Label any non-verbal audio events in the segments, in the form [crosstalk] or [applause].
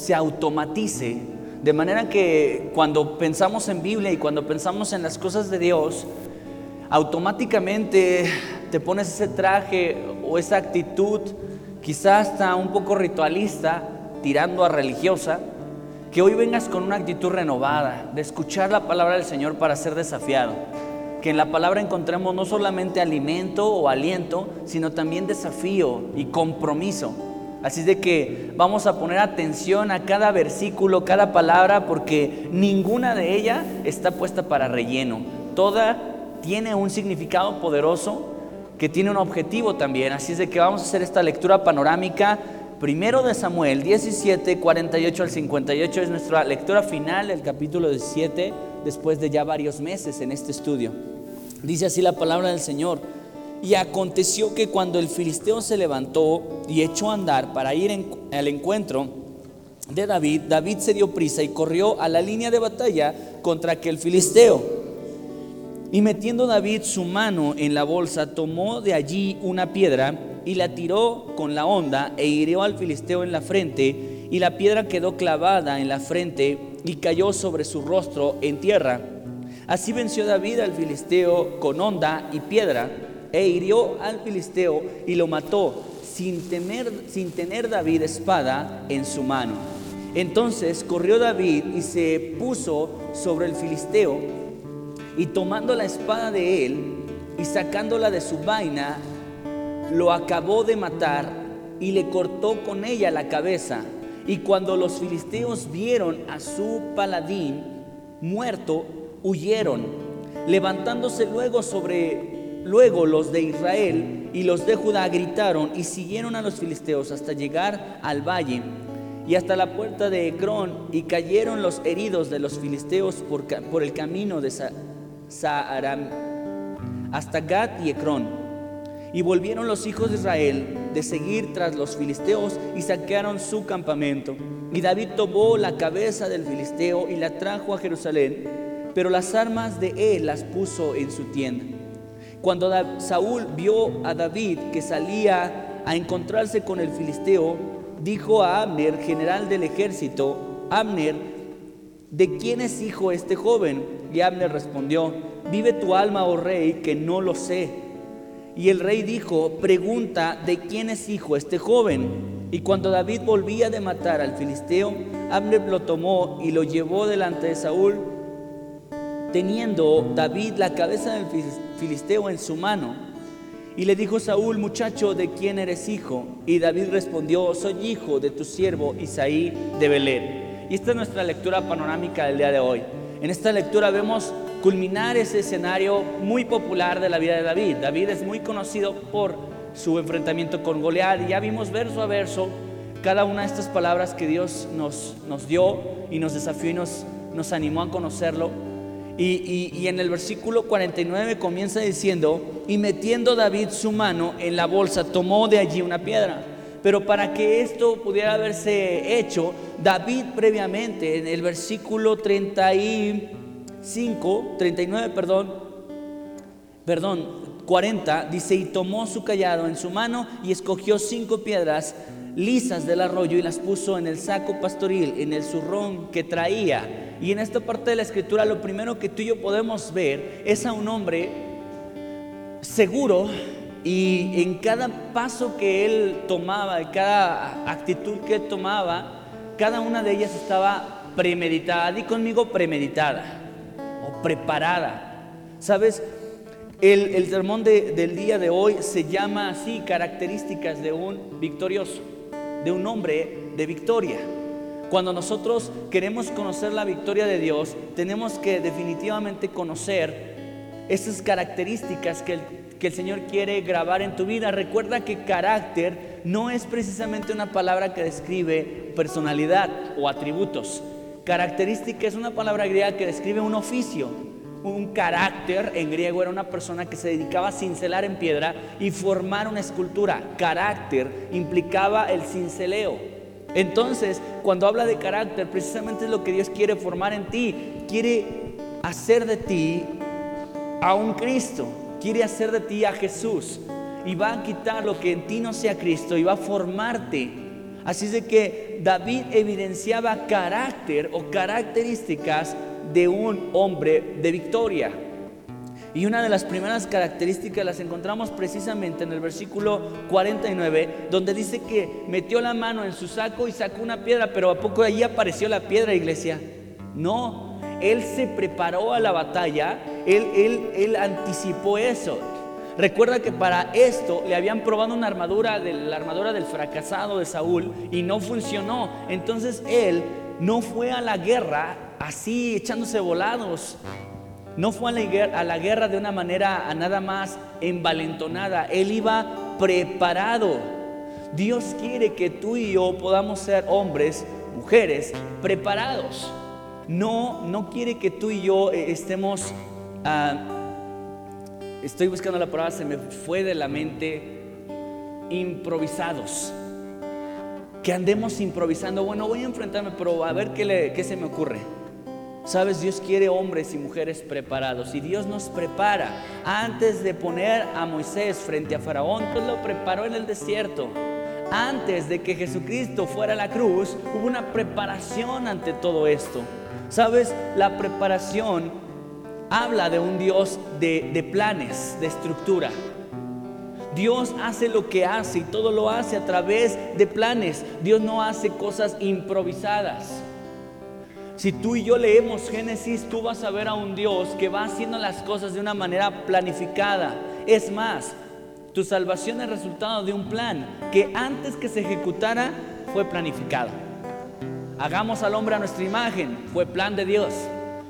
se automatice, de manera que cuando pensamos en Biblia y cuando pensamos en las cosas de Dios, automáticamente te pones ese traje o esa actitud, quizás hasta un poco ritualista, tirando a religiosa, que hoy vengas con una actitud renovada, de escuchar la palabra del Señor para ser desafiado. Que en la palabra encontremos no solamente alimento o aliento, sino también desafío y compromiso. Así de que vamos a poner atención a cada versículo, cada palabra, porque ninguna de ellas está puesta para relleno. Toda tiene un significado poderoso que tiene un objetivo también. Así es de que vamos a hacer esta lectura panorámica. Primero de Samuel 17, 48 al 58 es nuestra lectura final del capítulo 17, después de ya varios meses en este estudio. Dice así la palabra del Señor. Y aconteció que cuando el filisteo se levantó y echó a andar para ir al encuentro de David, David se dio prisa y corrió a la línea de batalla contra aquel filisteo. Y metiendo David su mano en la bolsa, tomó de allí una piedra y la tiró con la honda e hirió al filisteo en la frente, y la piedra quedó clavada en la frente y cayó sobre su rostro en tierra. Así venció David al filisteo con honda y piedra, e hirió al filisteo y lo mató, sin, sin tener David espada en su mano. Entonces corrió David y se puso sobre el filisteo, y tomando la espada de él y sacándola de su vaina, lo acabó de matar y le cortó con ella la cabeza. Y cuando los filisteos vieron a su paladín muerto, huyeron, levantándose luego sobre luego los de Israel y los de Judá gritaron y siguieron a los filisteos hasta llegar al valle y hasta la puerta de Ecrón y cayeron los heridos de los filisteos por, el camino de, Saharam, hasta Gad y Ecrón. Y volvieron los hijos de Israel de seguir tras los filisteos y saquearon su campamento. Y David tomó la cabeza del filisteo y la trajo a Jerusalén, pero las armas de él las puso en su tienda. Cuando Saúl vio a David que salía a encontrarse con el filisteo, dijo a Abner, general del ejército, Abner, ¿de quién es hijo este joven? Y Abner respondió, vive tu alma, oh rey, que no lo sé. Y el rey dijo, pregunta de quién es hijo este joven. Y cuando David volvía de matar al filisteo, Abner lo tomó y lo llevó delante de Saúl, teniendo David la cabeza del filisteo en su mano. Y le dijo Saúl, muchacho, ¿de quién eres hijo? Y David respondió, soy hijo de tu siervo Isaí de Belén. Y esta es nuestra lectura panorámica del día de hoy. En esta lectura vemos culminar ese escenario muy popular de la vida de David. David es muy conocido por su enfrentamiento con Goliat y ya vimos verso a verso cada una de estas palabras que Dios nos, nos dio y nos desafió y nos, nos animó a conocerlo. Y, y, en el versículo 49 comienza diciendo, y metiendo David su mano en la bolsa, tomó de allí una piedra. Pero para que esto pudiera haberse hecho, David previamente en el versículo 35, 39, perdón, perdón, 40, dice, y tomó su callado en su mano y escogió cinco piedras lisas del arroyo y las puso en el saco pastoril, en el zurrón que traía. Y en esta parte de la escritura lo primero que tú y yo podemos ver es a un hombre seguro y en cada paso que él tomaba, en cada actitud que él tomaba, cada una de ellas estaba premeditada. Di conmigo premeditada o preparada. ¿Sabes? El, sermón del día de hoy se llama así, características de un victorioso, de un hombre de victoria. Cuando nosotros queremos conocer la victoria de Dios, tenemos que definitivamente conocer esas características que el que el Señor quiere grabar en tu vida. Recuerda que carácter no es precisamente una palabra que describe personalidad o atributos. Característica es una palabra griega que describe un oficio. Un carácter en griego era una persona que se dedicaba a cincelar en piedra y formar una escultura. Carácter implicaba el cinceleo. Entonces, cuando habla de carácter, precisamente es lo que Dios quiere formar en ti. Quiere hacer de ti a un Cristo quiere hacer de ti a Jesús y va a quitar lo que en ti no sea Cristo y va a formarte. Así es de que David evidenciaba carácter o características de un hombre de victoria. Y una de las primeras características las encontramos precisamente en el versículo 49, donde dice que metió la mano en su saco y sacó una piedra, pero a poco allí apareció la piedra, iglesia. No, él se preparó a la batalla, él, él, él anticipó eso. Recuerda que para esto le habían probado una armadura, de, la armadura del fracasado de Saúl y no funcionó. Entonces él no fue a la guerra así echándose volados. No fue a la, guerra, de una manera nada más envalentonada. Él iba preparado. Dios quiere que tú y yo podamos ser hombres, mujeres, preparados. No, no quiere que tú y yo eh, estemos, ah, estoy buscando la palabra, se me fue de la mente, improvisados. Que andemos improvisando. Bueno, voy a enfrentarme, pero a ver qué, qué se me ocurre. Sabes, Dios quiere hombres y mujeres preparados y Dios nos prepara. Antes de poner a Moisés frente a Faraón, Dios lo preparó en el desierto. Antes de que Jesucristo fuera a la cruz, hubo una preparación ante todo esto. Sabes, la preparación habla de un Dios de, de planes, de estructura. Dios hace lo que hace y todo lo hace a través de planes. Dios no hace cosas improvisadas. Si tú y yo leemos Génesis, tú vas a ver a un Dios que va haciendo las cosas de una manera planificada. Es más, tu salvación es resultado de un plan que antes que se ejecutara fue planificado. Hagamos al hombre a nuestra imagen, fue plan de Dios.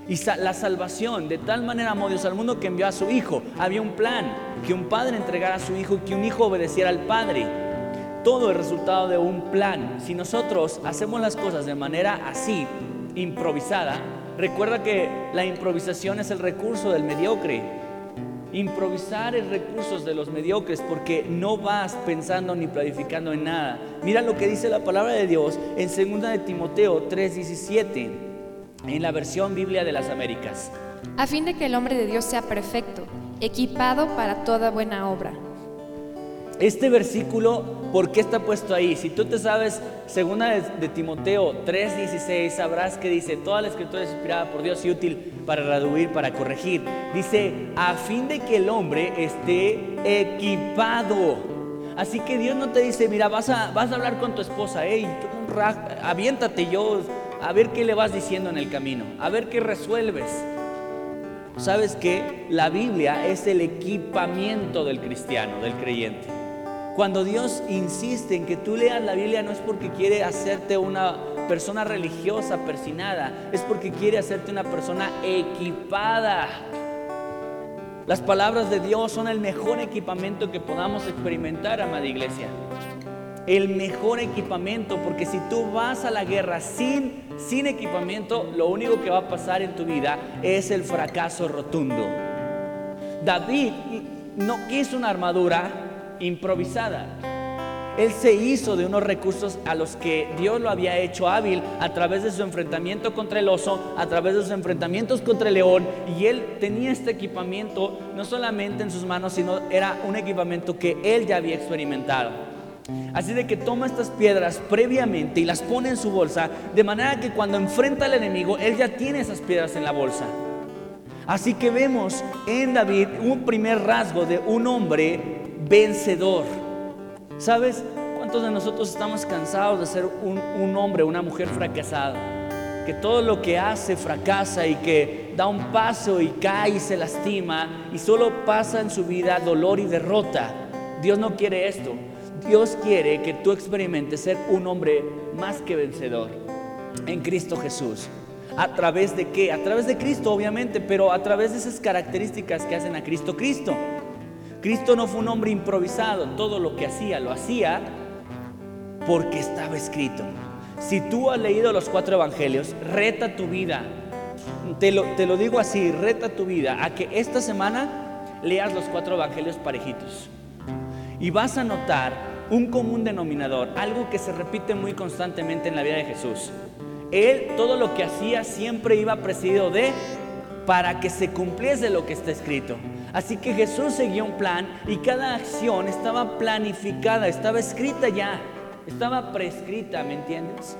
Y la salvación, de tal manera amó Dios al mundo que envió a su Hijo. Había un plan, que un padre entregara a su Hijo y que un Hijo obedeciera al Padre. Todo es resultado de un plan. Si nosotros hacemos las cosas de manera así, improvisada, recuerda que la improvisación es el recurso del mediocre. Improvisar es recursos de los mediocres porque no vas pensando ni planificando en nada. Mira lo que dice la palabra de Dios en 2 de Timoteo 3:17 en la versión Biblia de las Américas. A fin de que el hombre de Dios sea perfecto, equipado para toda buena obra. Este versículo, ¿por qué está puesto ahí? Si tú te sabes, segunda de, Timoteo 3:16, sabrás que dice, toda la escritura es inspirada por Dios y útil para reduir, para corregir. Dice, a fin de que el hombre esté equipado. Así que Dios no te dice, mira, vas a, vas a hablar con tu esposa, hey, aviéntate yo, a ver qué le vas diciendo en el camino, a ver qué resuelves. ¿Sabes que La Biblia es el equipamiento del cristiano, del creyente. Cuando Dios insiste en que tú leas la Biblia no es porque quiere hacerte una persona religiosa, persinada, es porque quiere hacerte una persona equipada. Las palabras de Dios son el mejor equipamiento que podamos experimentar, amada iglesia. El mejor equipamiento, porque si tú vas a la guerra sin, sin equipamiento, lo único que va a pasar en tu vida es el fracaso rotundo. David no quiso una armadura, improvisada. Él se hizo de unos recursos a los que Dios lo había hecho hábil a través de su enfrentamiento contra el oso, a través de sus enfrentamientos contra el león. Y él tenía este equipamiento no solamente en sus manos, sino era un equipamiento que él ya había experimentado. Así de que toma estas piedras previamente y las pone en su bolsa, de manera que cuando enfrenta al enemigo, él ya tiene esas piedras en la bolsa. Así que vemos en David un primer rasgo de un hombre vencedor. ¿Sabes cuántos de nosotros estamos cansados de ser un, hombre, una mujer fracasada? Que todo lo que hace fracasa y que da un paso y cae y se lastima y solo pasa en su vida dolor y derrota. Dios no quiere esto. Dios quiere que tú experimentes ser un hombre más que vencedor en Cristo Jesús. ¿A través de qué? A través de Cristo, obviamente, pero a través de esas características que hacen a Cristo Cristo. Cristo no fue un hombre improvisado, todo lo que hacía lo hacía porque estaba escrito. Si tú has leído los cuatro evangelios, reta tu vida, te lo, te lo digo así, reta tu vida a que esta semana leas los cuatro evangelios parejitos. Y vas a notar un común denominador, algo que se repite muy constantemente en la vida de Jesús. Él todo lo que hacía siempre iba precedido de para que se cumpliese lo que está escrito. Así que Jesús seguía un plan y cada acción estaba planificada, estaba escrita ya, estaba prescrita, ¿me entiendes?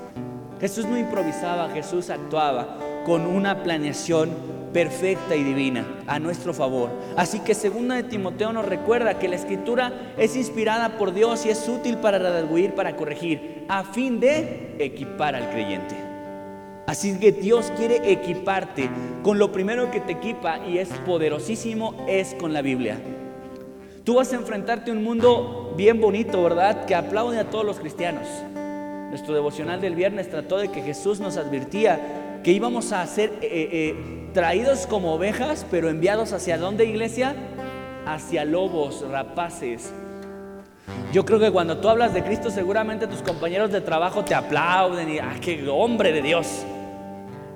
Jesús no improvisaba, Jesús actuaba con una planeación perfecta y divina a nuestro favor. Así que segunda de Timoteo nos recuerda que la escritura es inspirada por Dios y es útil para redarguir, para corregir, a fin de equipar al creyente. Así que Dios quiere equiparte con lo primero que te equipa y es poderosísimo, es con la Biblia. Tú vas a enfrentarte a un mundo bien bonito, ¿verdad? Que aplaude a todos los cristianos. Nuestro devocional del viernes trató de que Jesús nos advirtía que íbamos a ser eh, eh, traídos como ovejas, pero enviados hacia dónde, iglesia? Hacia lobos, rapaces. Yo creo que cuando tú hablas de Cristo, seguramente tus compañeros de trabajo te aplauden y, ¡ah, qué hombre de Dios!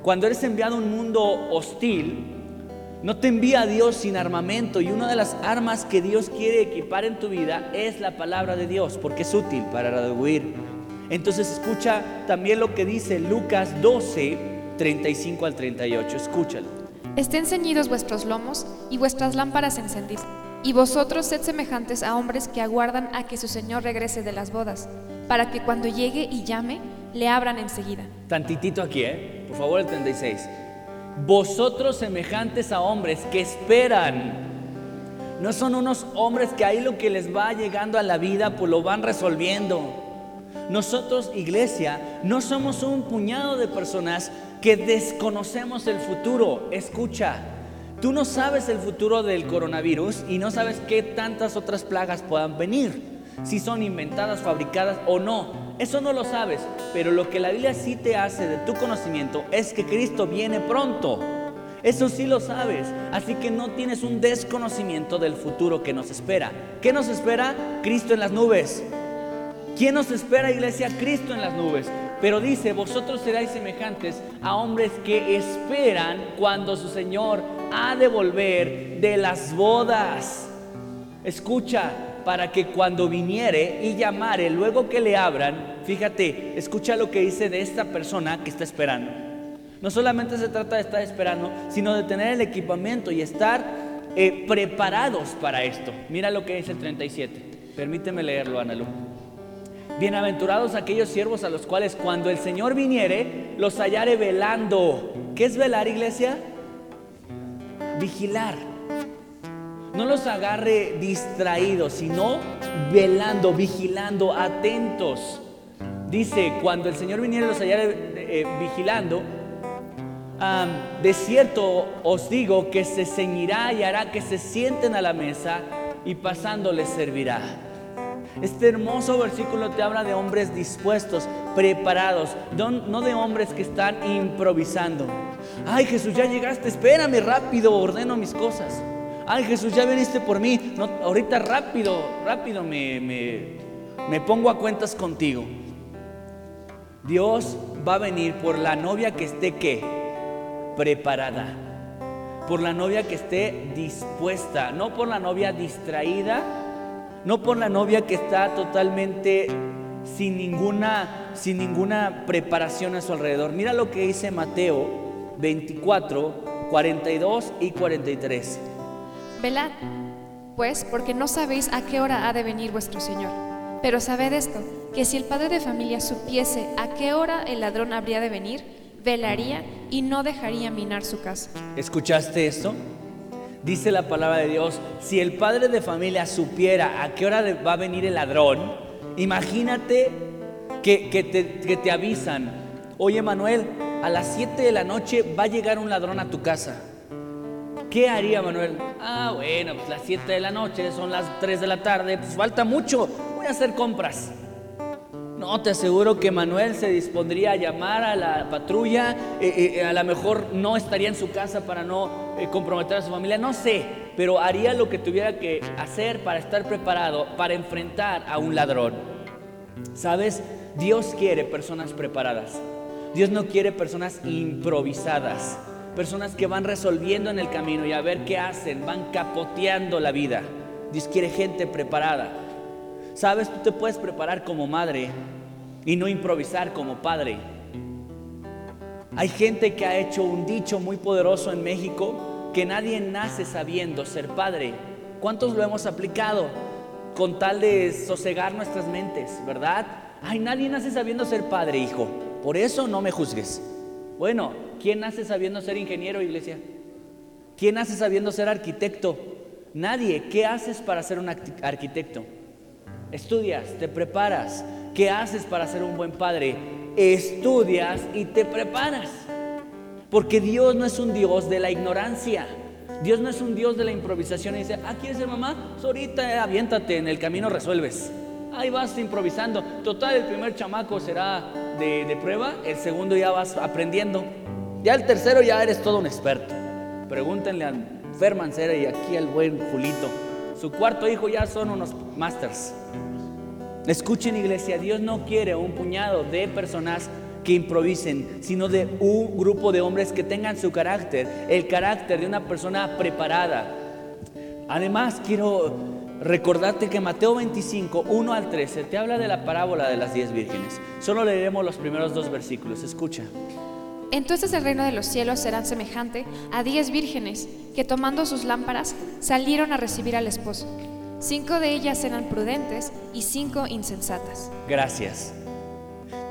Cuando eres enviado a un mundo hostil, no te envía Dios sin armamento y una de las armas que Dios quiere equipar en tu vida es la palabra de Dios, porque es útil para huir. Entonces escucha también lo que dice Lucas 12, 35 al 38. Escúchalo. Estén ceñidos vuestros lomos y vuestras lámparas encendidas. Y vosotros sed semejantes a hombres que aguardan a que su Señor regrese de las bodas, para que cuando llegue y llame, le abran enseguida. Tantitito aquí, ¿eh? Por favor, el 36. Vosotros semejantes a hombres que esperan. No son unos hombres que ahí lo que les va llegando a la vida, pues lo van resolviendo. Nosotros, iglesia, no somos un puñado de personas que desconocemos el futuro. Escucha, tú no sabes el futuro del coronavirus y no sabes qué tantas otras plagas puedan venir, si son inventadas, fabricadas o no. Eso no lo sabes, pero lo que la Biblia sí te hace de tu conocimiento es que Cristo viene pronto. Eso sí lo sabes, así que no tienes un desconocimiento del futuro que nos espera. ¿Qué nos espera? Cristo en las nubes. ¿Quién nos espera, iglesia? Cristo en las nubes. Pero dice, vosotros seráis semejantes a hombres que esperan cuando su Señor ha de volver de las bodas. Escucha, para que cuando viniere y llamare, luego que le abran, fíjate, escucha lo que dice de esta persona que está esperando. No solamente se trata de estar esperando, sino de tener el equipamiento y estar eh, preparados para esto. Mira lo que dice el 37. Permíteme leerlo, Ana Lu. Bienaventurados aquellos siervos a los cuales cuando el Señor viniere, los hallare velando. ¿Qué es velar, iglesia? Vigilar. No los agarre distraídos, sino velando, vigilando, atentos. Dice, cuando el Señor viniere, los hallare eh, vigilando. de cierto os digo que se ceñirá y hará que se sienten a la mesa y pasando les servirá. Este hermoso versículo te habla de hombres dispuestos, preparados, no de hombres que están improvisando. Ay Jesús, ya llegaste, espérame rápido, ordeno mis cosas. Ay Jesús, ya viniste por mí. No, ahorita rápido, rápido me, me pongo a cuentas contigo. Dios va a venir por la novia que esté qué? Preparada. Por la novia que esté dispuesta, no por la novia distraída no por la novia que está totalmente sin ninguna, sin ninguna preparación a su alrededor. Mira lo que dice Mateo 24, 42 y 43. Velad, pues, porque no sabéis a qué hora ha de venir vuestro Señor. Pero sabed esto, que si el padre de familia supiese a qué hora el ladrón habría de venir, velaría y no dejaría minar su casa. ¿Escuchaste esto? Dice la palabra de Dios, si el padre de familia supiera a qué hora va a venir el ladrón, imagínate que, te, avisan, oye Manuel, a las 7 de la noche va a llegar un ladrón a tu casa. ¿Qué haría Manuel? Ah, bueno, pues las 7 de la noche, son las 3 de la tarde, pues falta mucho, voy a hacer compras. No, te aseguro que Manuel se dispondría a llamar a la patrulla, eh, eh, a lo mejor no estaría en su casa para no eh, comprometer a su familia, no sé, pero haría lo que tuviera que hacer para estar preparado para enfrentar a un ladrón. ¿Sabes? Dios quiere personas preparadas. Dios no quiere personas improvisadas, personas que van resolviendo en el camino y a ver qué hacen, van capoteando la vida. Dios quiere gente preparada. ¿Sabes? Tú te puedes preparar como madre y no improvisar como padre. Hay gente que ha hecho un dicho muy poderoso en México, que nadie nace sabiendo ser padre. ¿Cuántos lo hemos aplicado con tal de sosegar nuestras mentes, verdad? Ay, nadie nace sabiendo ser padre, hijo. Por eso no me juzgues. Bueno, ¿quién nace sabiendo ser ingeniero, iglesia? ¿Quién nace sabiendo ser arquitecto? Nadie. ¿Qué haces para ser un arquitecto? Estudias, te preparas. ¿Qué haces para ser un buen padre? Estudias y te preparas. Porque Dios no es un Dios de la ignorancia. Dios no es un Dios de la improvisación y dice, ah, ¿quieres ser mamá? Pues ahorita aviéntate, en el camino resuelves. Ahí vas improvisando. Total, el primer chamaco será de, de prueba, el segundo ya vas aprendiendo. Ya el tercero ya eres todo un experto. Pregúntenle a Fer Mancera y aquí al buen Julito. Su cuarto hijo ya son unos masters. Escuchen iglesia, Dios no quiere un puñado de personas que improvisen, sino de un grupo de hombres que tengan su carácter, el carácter de una persona preparada. Además, quiero recordarte que Mateo 25, 1 al 13, te habla de la parábola de las diez vírgenes. Solo leeremos los primeros dos versículos. Escucha. Entonces el reino de los cielos será semejante a diez vírgenes que tomando sus lámparas salieron a recibir al esposo. Cinco de ellas eran prudentes y cinco insensatas. Gracias.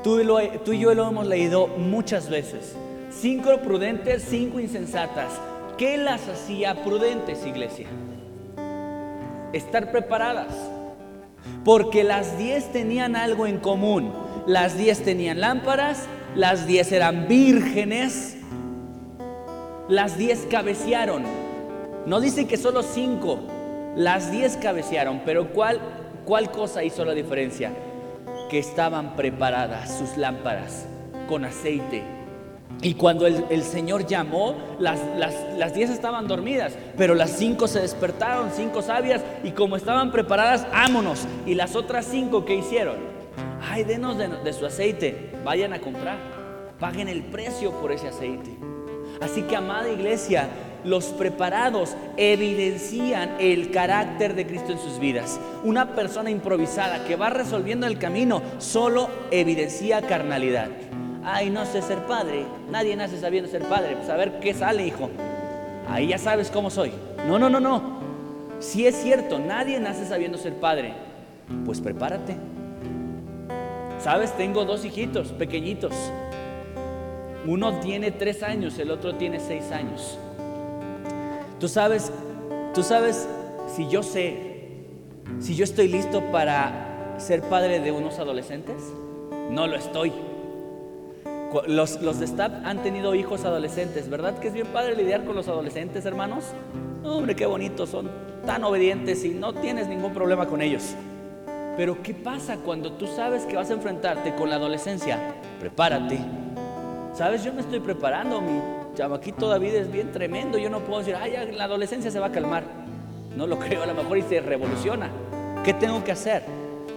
Tú, y yo lo hemos leído muchas veces. Cinco prudentes, cinco insensatas. ¿Qué las hacía prudentes, iglesia? Estar preparadas. Porque las diez tenían algo en común. Las diez tenían lámparas, las diez eran vírgenes, las diez cabecearon. No dice que solo cinco, las diez cabecearon, pero ¿cuál, cuál cosa hizo la diferencia? que estaban preparadas sus lámparas con aceite. Y cuando el, Señor llamó, las, las, diez estaban dormidas, pero las cinco se despertaron, cinco sabias, y como estaban preparadas, ámonos. Y las otras cinco, que hicieron? Ay, denos de, su aceite, vayan a comprar, paguen el precio por ese aceite. Así que, amada iglesia, los preparados evidencian el carácter de Cristo en sus vidas. Una persona improvisada que va resolviendo el camino solo evidencia carnalidad. Ay, no sé ser padre. Nadie nace sabiendo ser padre. Pues a ver qué sale, hijo. Ahí ya sabes cómo soy. No, no, no, no. Si es cierto, nadie nace sabiendo ser padre. Pues prepárate. Sabes, tengo dos hijitos pequeñitos. Uno tiene tres años, el otro tiene seis años. Tú sabes, tú sabes si yo sé, si yo estoy listo para ser padre de unos adolescentes. No lo estoy. Los, los de staff han tenido hijos adolescentes, ¿verdad? Que es bien padre lidiar con los adolescentes, hermanos. Hombre, qué bonitos, son tan obedientes y no tienes ningún problema con ellos. Pero ¿qué pasa cuando tú sabes que vas a enfrentarte con la adolescencia? Prepárate. ¿Sabes? Yo me estoy preparando, mi chamaquito David es bien tremendo. Yo no puedo decir, ay, la adolescencia se va a calmar. No lo [laughs] creo, a lo mejor y se revoluciona. ¿Qué tengo que hacer?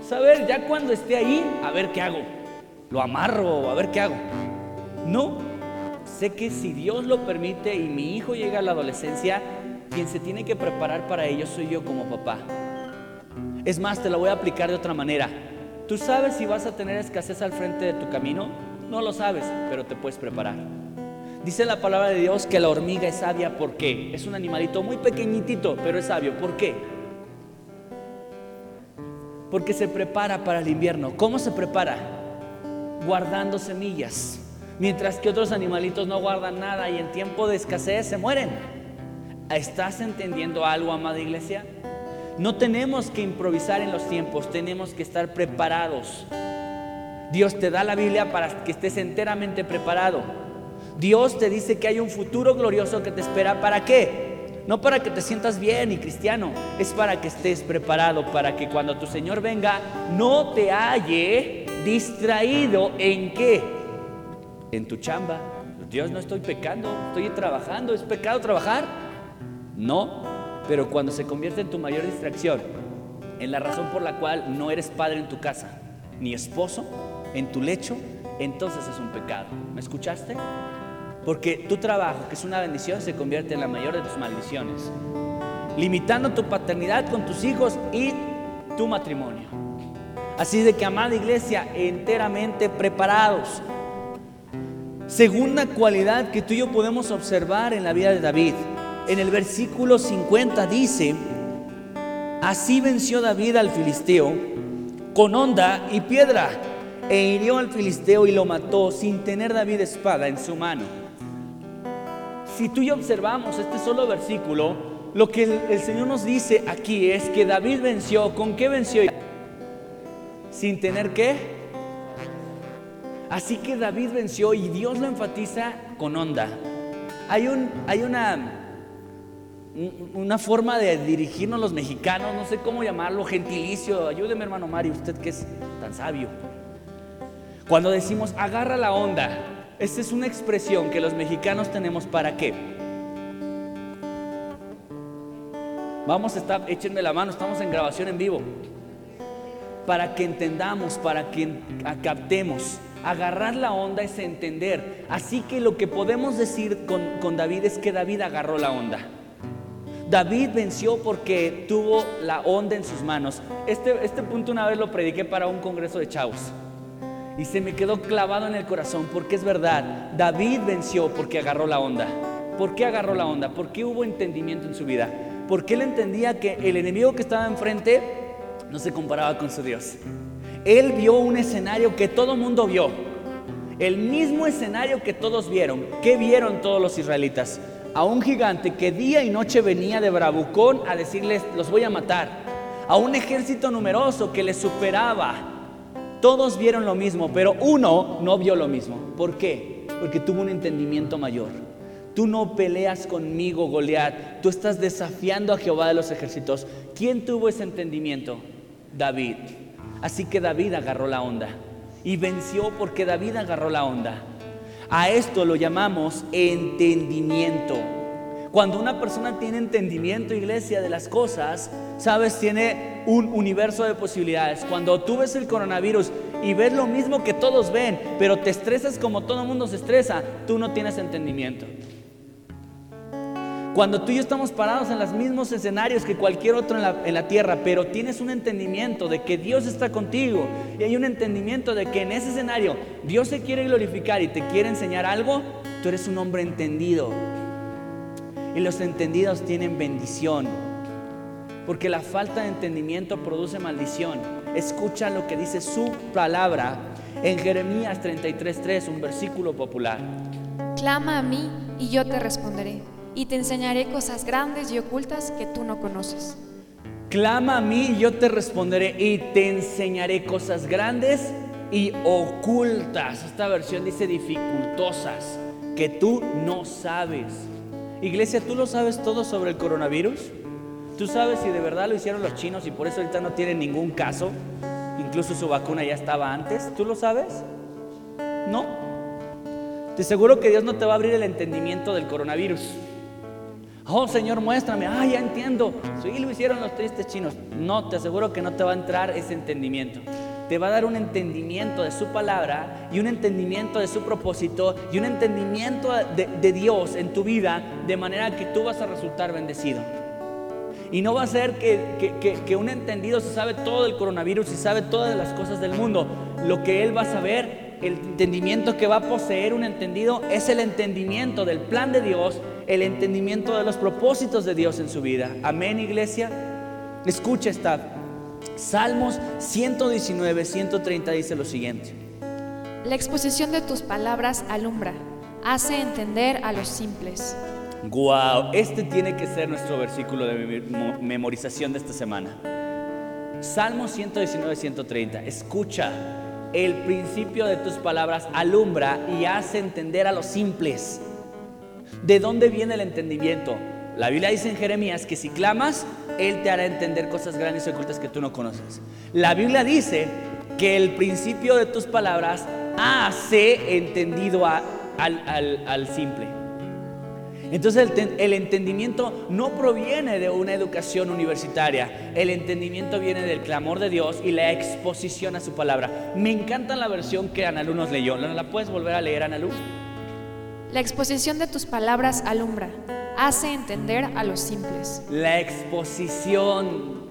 Saber ya cuando esté ahí, a ver qué hago. Lo amarro, a ver qué hago. No, sé que si Dios lo permite y mi hijo llega a la adolescencia, quien se tiene que preparar para ello soy yo como papá. Es más, te lo voy a aplicar de otra manera. ¿Tú sabes si vas a tener escasez al frente de tu camino? No lo sabes, pero te puedes preparar. Dice la palabra de Dios que la hormiga es sabia porque es un animalito muy pequeñitito, pero es sabio. ¿Por qué? Porque se prepara para el invierno. ¿Cómo se prepara? Guardando semillas. Mientras que otros animalitos no guardan nada y en tiempo de escasez se mueren. ¿Estás entendiendo algo, amada iglesia? No tenemos que improvisar en los tiempos, tenemos que estar preparados. Dios te da la Biblia para que estés enteramente preparado. Dios te dice que hay un futuro glorioso que te espera. ¿Para qué? No para que te sientas bien y cristiano, es para que estés preparado, para que cuando tu Señor venga no te halle distraído en qué? En tu chamba. Dios, no estoy pecando, estoy trabajando. ¿Es pecado trabajar? No, pero cuando se convierte en tu mayor distracción, en la razón por la cual no eres padre en tu casa, ni esposo, en tu lecho, entonces es un pecado. ¿Me escuchaste? Porque tu trabajo, que es una bendición, se convierte en la mayor de tus maldiciones. Limitando tu paternidad con tus hijos y tu matrimonio. Así de que, amada iglesia, enteramente preparados. Segunda cualidad que tú y yo podemos observar en la vida de David. En el versículo 50 dice, así venció David al filisteo con honda y piedra. e hirió al filisteo y lo mató sin tener David espada en su mano. Si tú y observamos este solo versículo, lo que el, el Señor nos dice aquí es que David venció. ¿Con qué venció? Sin tener qué? Así que David venció y Dios lo enfatiza con onda. Hay, un, hay una, una forma de dirigirnos los mexicanos, no sé cómo llamarlo, gentilicio. Ayúdeme, hermano Mario, usted que es tan sabio. Cuando decimos agarra la onda, esta es una expresión que los mexicanos tenemos para qué. Vamos a estar, échenme la mano, estamos en grabación en vivo. Para que entendamos, para que captemos. Agarrar la onda es entender. Así que lo que podemos decir con, con David es que David agarró la onda. David venció porque tuvo la onda en sus manos. Este, este punto una vez lo prediqué para un congreso de chavos. Y se me quedó clavado en el corazón porque es verdad. David venció porque agarró la onda. ¿Por qué agarró la onda? Porque hubo entendimiento en su vida. Porque él entendía que el enemigo que estaba enfrente no se comparaba con su Dios. Él vio un escenario que todo mundo vio. El mismo escenario que todos vieron. ¿Qué vieron todos los israelitas? A un gigante que día y noche venía de bravucón a decirles, los voy a matar. A un ejército numeroso que les superaba todos vieron lo mismo, pero uno no vio lo mismo. ¿Por qué? Porque tuvo un entendimiento mayor. Tú no peleas conmigo, Goliat. Tú estás desafiando a Jehová de los ejércitos. ¿Quién tuvo ese entendimiento? David. Así que David agarró la onda. Y venció porque David agarró la onda. A esto lo llamamos entendimiento. Cuando una persona tiene entendimiento, iglesia, de las cosas, sabes, tiene un universo de posibilidades. Cuando tú ves el coronavirus y ves lo mismo que todos ven, pero te estresas como todo el mundo se estresa, tú no tienes entendimiento. Cuando tú y yo estamos parados en los mismos escenarios que cualquier otro en la, tierra, pero tienes un entendimiento de que Dios está contigo y hay un entendimiento de que en ese escenario Dios se quiere glorificar y te quiere enseñar algo, tú eres un hombre entendido. Y los entendidos tienen bendición. Porque la falta de entendimiento produce maldición. Escucha lo que dice su palabra en Jeremías 33:3, un versículo popular. Clama a mí y yo te responderé, y te enseñaré cosas grandes y ocultas que tú no conoces. Clama a mí y yo te responderé, y te enseñaré cosas grandes y ocultas. Esta versión dice dificultosas, que tú no sabes. Iglesia, ¿tú lo sabes todo sobre el coronavirus? ¿Tú sabes si de verdad lo hicieron los chinos y por eso ahorita no tienen ningún caso? Incluso su vacuna ya estaba antes. ¿Tú lo sabes? No. Te aseguro que Dios no te va a abrir el entendimiento del coronavirus. Oh Señor, muéstrame. Ah, ya entiendo. Sí, lo hicieron los tristes chinos. No, te aseguro que no te va a entrar ese entendimiento te va a dar un entendimiento de su palabra y un entendimiento de su propósito y un entendimiento de, Dios en tu vida de manera que tú vas a resultar bendecido. Y no va a ser que, que, un entendido se sabe todo del coronavirus y sabe todas las cosas del mundo. Lo que él va a saber, el entendimiento que va a poseer un entendido es el entendimiento del plan de Dios, el entendimiento de los propósitos de Dios en su vida. Amén, iglesia. Escucha esta Salmos 119, 130 dice lo siguiente. La exposición de tus palabras alumbra, hace entender a los simples. Wow, este tiene que ser nuestro versículo de memorización de esta semana. Salmos 119, 130. Escucha, el principio de tus palabras alumbra y hace entender a los simples. ¿De dónde viene el entendimiento? La Biblia dice en Jeremías que si clamas, Él te hará entender cosas grandes y ocultas que tú no conoces. La Biblia dice que el principio de tus palabras hace entendido al, simple. Entonces el, entendimiento no proviene de una educación universitaria, el entendimiento viene del clamor de Dios y la exposición a su palabra. Me encanta la versión que Analú nos leyó. ¿La puedes volver a leer, Analú? La exposición de tus palabras alumbra, hace entender a los simples. La exposición.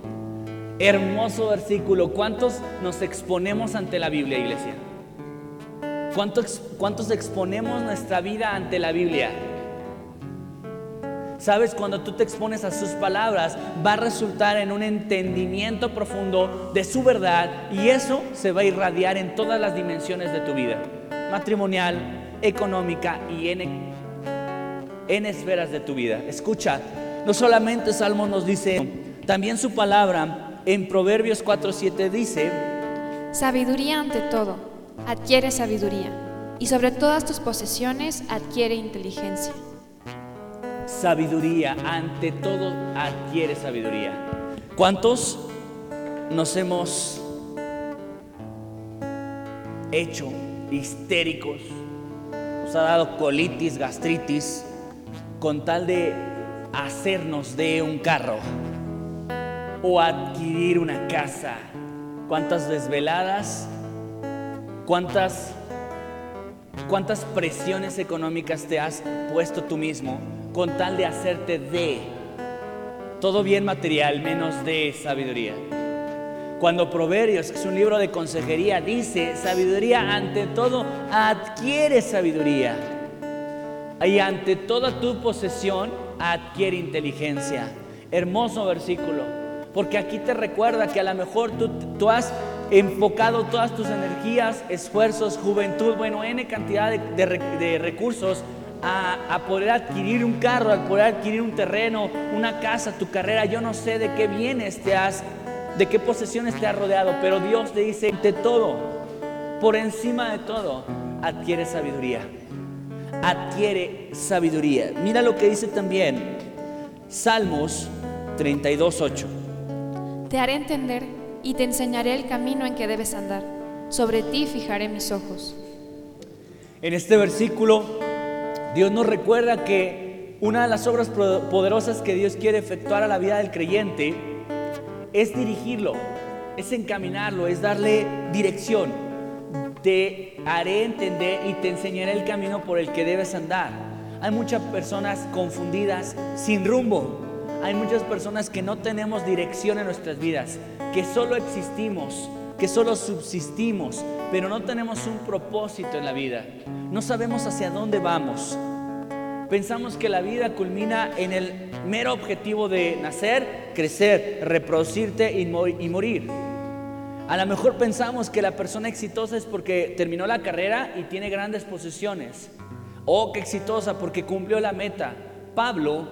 Hermoso versículo. ¿Cuántos nos exponemos ante la Biblia, iglesia? ¿Cuántos, ¿Cuántos exponemos nuestra vida ante la Biblia? Sabes, cuando tú te expones a sus palabras, va a resultar en un entendimiento profundo de su verdad y eso se va a irradiar en todas las dimensiones de tu vida, matrimonial, económica y en, en esferas de tu vida. Escucha, no solamente Salmo nos dice, también su palabra en Proverbios 4:7 dice, Sabiduría ante todo, adquiere sabiduría, y sobre todas tus posesiones adquiere inteligencia sabiduría, ante todo adquiere sabiduría. ¿Cuántos nos hemos hecho histéricos? Ha dado colitis, gastritis, con tal de hacernos de un carro o adquirir una casa. ¿Cuántas desveladas? ¿Cuántas, cuántas presiones económicas te has puesto tú mismo con tal de hacerte de todo bien material menos de sabiduría. Cuando Proverbios, que es un libro de consejería, dice, sabiduría ante todo, adquiere sabiduría. Y ante toda tu posesión, adquiere inteligencia. Hermoso versículo, porque aquí te recuerda que a lo mejor tú, has enfocado todas tus energías, esfuerzos, juventud, bueno, N cantidad de, de, de recursos a, poder adquirir un carro, a poder adquirir un terreno, una casa, tu carrera. Yo no sé de qué bienes te has, de qué posesiones te has rodeado, pero Dios te dice, de todo, por encima de todo, adquiere sabiduría. Adquiere sabiduría. Mira lo que dice también Salmos 32.8. Te haré entender y te enseñaré el camino en que debes andar. Sobre ti fijaré mis ojos. En este versículo Dios nos recuerda que una de las obras poderosas que Dios quiere efectuar a la vida del creyente es dirigirlo, es encaminarlo, es darle dirección. Te haré entender y te enseñaré el camino por el que debes andar. Hay muchas personas confundidas, sin rumbo. Hay muchas personas que no tenemos dirección en nuestras vidas, que solo existimos, que solo subsistimos, pero no tenemos un propósito en la vida. No sabemos hacia dónde vamos. Pensamos que la vida culmina en el mero objetivo de nacer, crecer, reproducirte y, morir. A lo mejor pensamos que la persona exitosa es porque terminó la carrera y tiene grandes posesiones. O que exitosa porque cumplió la meta. Pablo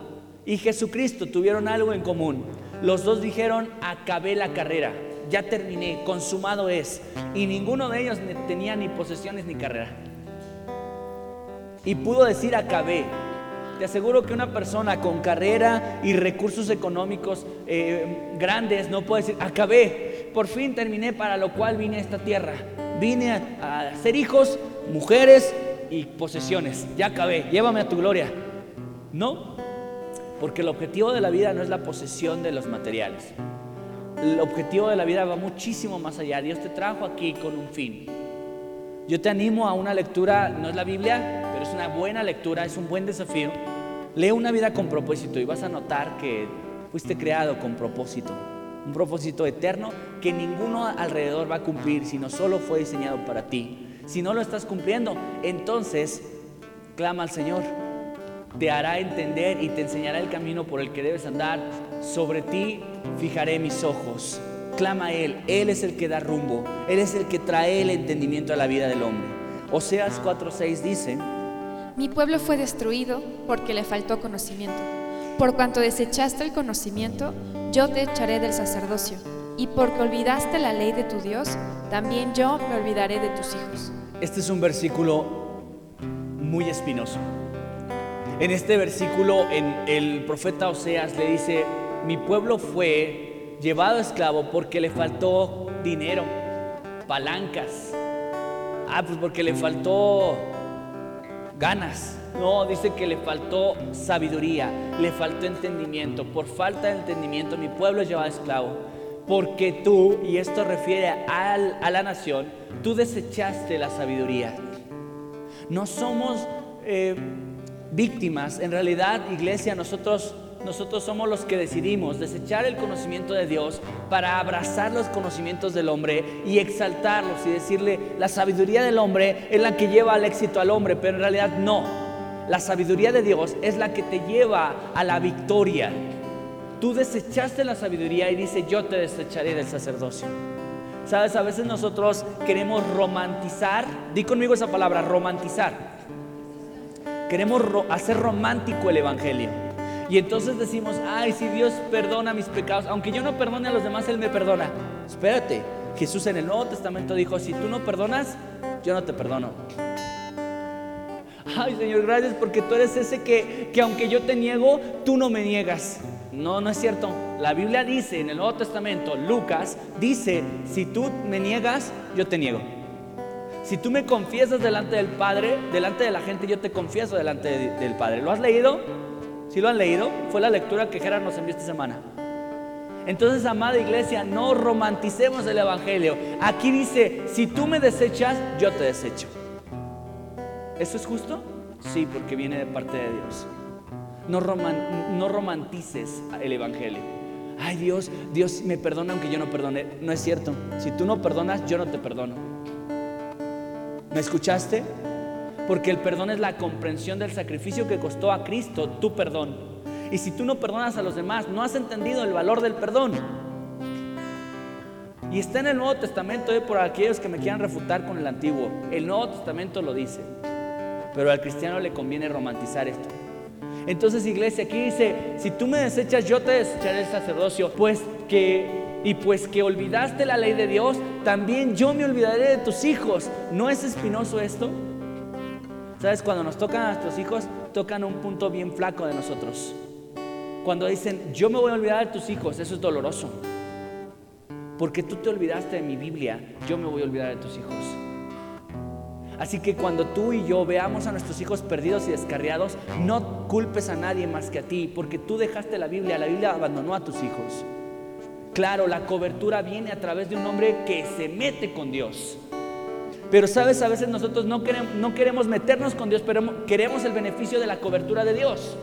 y Jesucristo tuvieron algo en común. Los dos dijeron, acabé la carrera, ya terminé, consumado es. Y ninguno de ellos tenía ni posesiones ni carrera. Y pudo decir, acabé. Te aseguro que una persona con carrera y recursos económicos eh, grandes no puede decir, acabé, por fin terminé para lo cual vine a esta tierra. Vine a, ser hijos, mujeres y posesiones. Ya acabé, llévame a tu gloria. No, porque el objetivo de la vida no es la posesión de los materiales. El objetivo de la vida va muchísimo más allá. Dios te trajo aquí con un fin. Yo te animo a una lectura, no es la Biblia, es una buena lectura, es un buen desafío. Lee una vida con propósito y vas a notar que fuiste creado con propósito. Un propósito eterno que ninguno alrededor va a cumplir, sino solo fue diseñado para ti. Si no lo estás cumpliendo, entonces clama al Señor. Te hará entender y te enseñará el camino por el que debes andar. Sobre ti fijaré mis ojos clama a Él. Él es el que da rumbo. Él es el que trae el entendimiento a la vida del hombre. Oseas 4:6 dice, Mi pueblo fue destruido porque le faltó conocimiento. Por cuanto desechaste el conocimiento, yo te echaré del sacerdocio. Y porque olvidaste la ley de tu Dios, también yo me olvidaré de tus hijos. Este es un versículo muy espinoso. En este versículo, el profeta Oseas le dice, mi pueblo fue llevado esclavo porque le faltó dinero, palancas. Ah, pues porque le faltó ganas. No, dice que le faltó sabiduría, le faltó entendimiento. Por falta de entendimiento mi pueblo es llevado esclavo. Porque tú, y esto refiere a la nación, tú desechaste la sabiduría. No somos eh, víctimas. En realidad, iglesia, nosotros nosotros somos los que decidimos desechar el conocimiento de Dios para abrazar los conocimientos del hombre y exaltarlos y decirle, la sabiduría del hombre es la que lleva al éxito al hombre, pero en realidad no. La sabiduría de Dios es la que te lleva a la victoria. Tú desechaste la sabiduría y dice, yo te desecharé del sacerdocio. Sabes, a veces nosotros queremos romantizar, di conmigo esa palabra, romantizar. Queremos hacer romántico el Evangelio. Y entonces decimos, ay, si Dios perdona mis pecados, aunque yo no perdone a los demás, Él me perdona. Espérate, Jesús en el Nuevo Testamento dijo, si tú no perdonas, yo no te perdono. Ay, Señor, gracias porque tú eres ese que, que aunque yo te niego, tú no me niegas. No, no es cierto. La Biblia dice en el Nuevo Testamento, Lucas dice, si tú me niegas, yo te niego. Si tú me confiesas delante del Padre, delante de la gente, yo te confieso delante del Padre. ¿Lo has leído? ¿Sí lo han leído? Fue la lectura que Gerard nos envió esta semana. Entonces, amada iglesia, no romanticemos el Evangelio. Aquí dice, si tú me desechas, yo te desecho. ¿Eso es justo? Sí, porque viene de parte de Dios. No, no romantices el Evangelio. Ay Dios, Dios me perdona aunque yo no perdone. No es cierto. Si tú no perdonas, yo no te perdono. ¿Me escuchaste? Porque el perdón es la comprensión del sacrificio que costó a Cristo tu perdón. Y si tú no perdonas a los demás, no has entendido el valor del perdón. Y está en el Nuevo Testamento, eh, por aquellos que me quieran refutar con el Antiguo. El Nuevo Testamento lo dice. Pero al cristiano le conviene romantizar esto. Entonces, iglesia, aquí dice, si tú me desechas, yo te desecharé el sacerdocio, pues que y pues que olvidaste la ley de Dios, también yo me olvidaré de tus hijos. ¿No es espinoso esto? ¿Sabes? Cuando nos tocan a nuestros hijos, tocan un punto bien flaco de nosotros. Cuando dicen, yo me voy a olvidar de tus hijos, eso es doloroso. Porque tú te olvidaste de mi Biblia, yo me voy a olvidar de tus hijos. Así que cuando tú y yo veamos a nuestros hijos perdidos y descarriados, no culpes a nadie más que a ti, porque tú dejaste la Biblia, la Biblia abandonó a tus hijos. Claro, la cobertura viene a través de un hombre que se mete con Dios. Pero sabes, a veces nosotros no queremos, no queremos meternos con Dios, pero queremos el beneficio de la cobertura de Dios.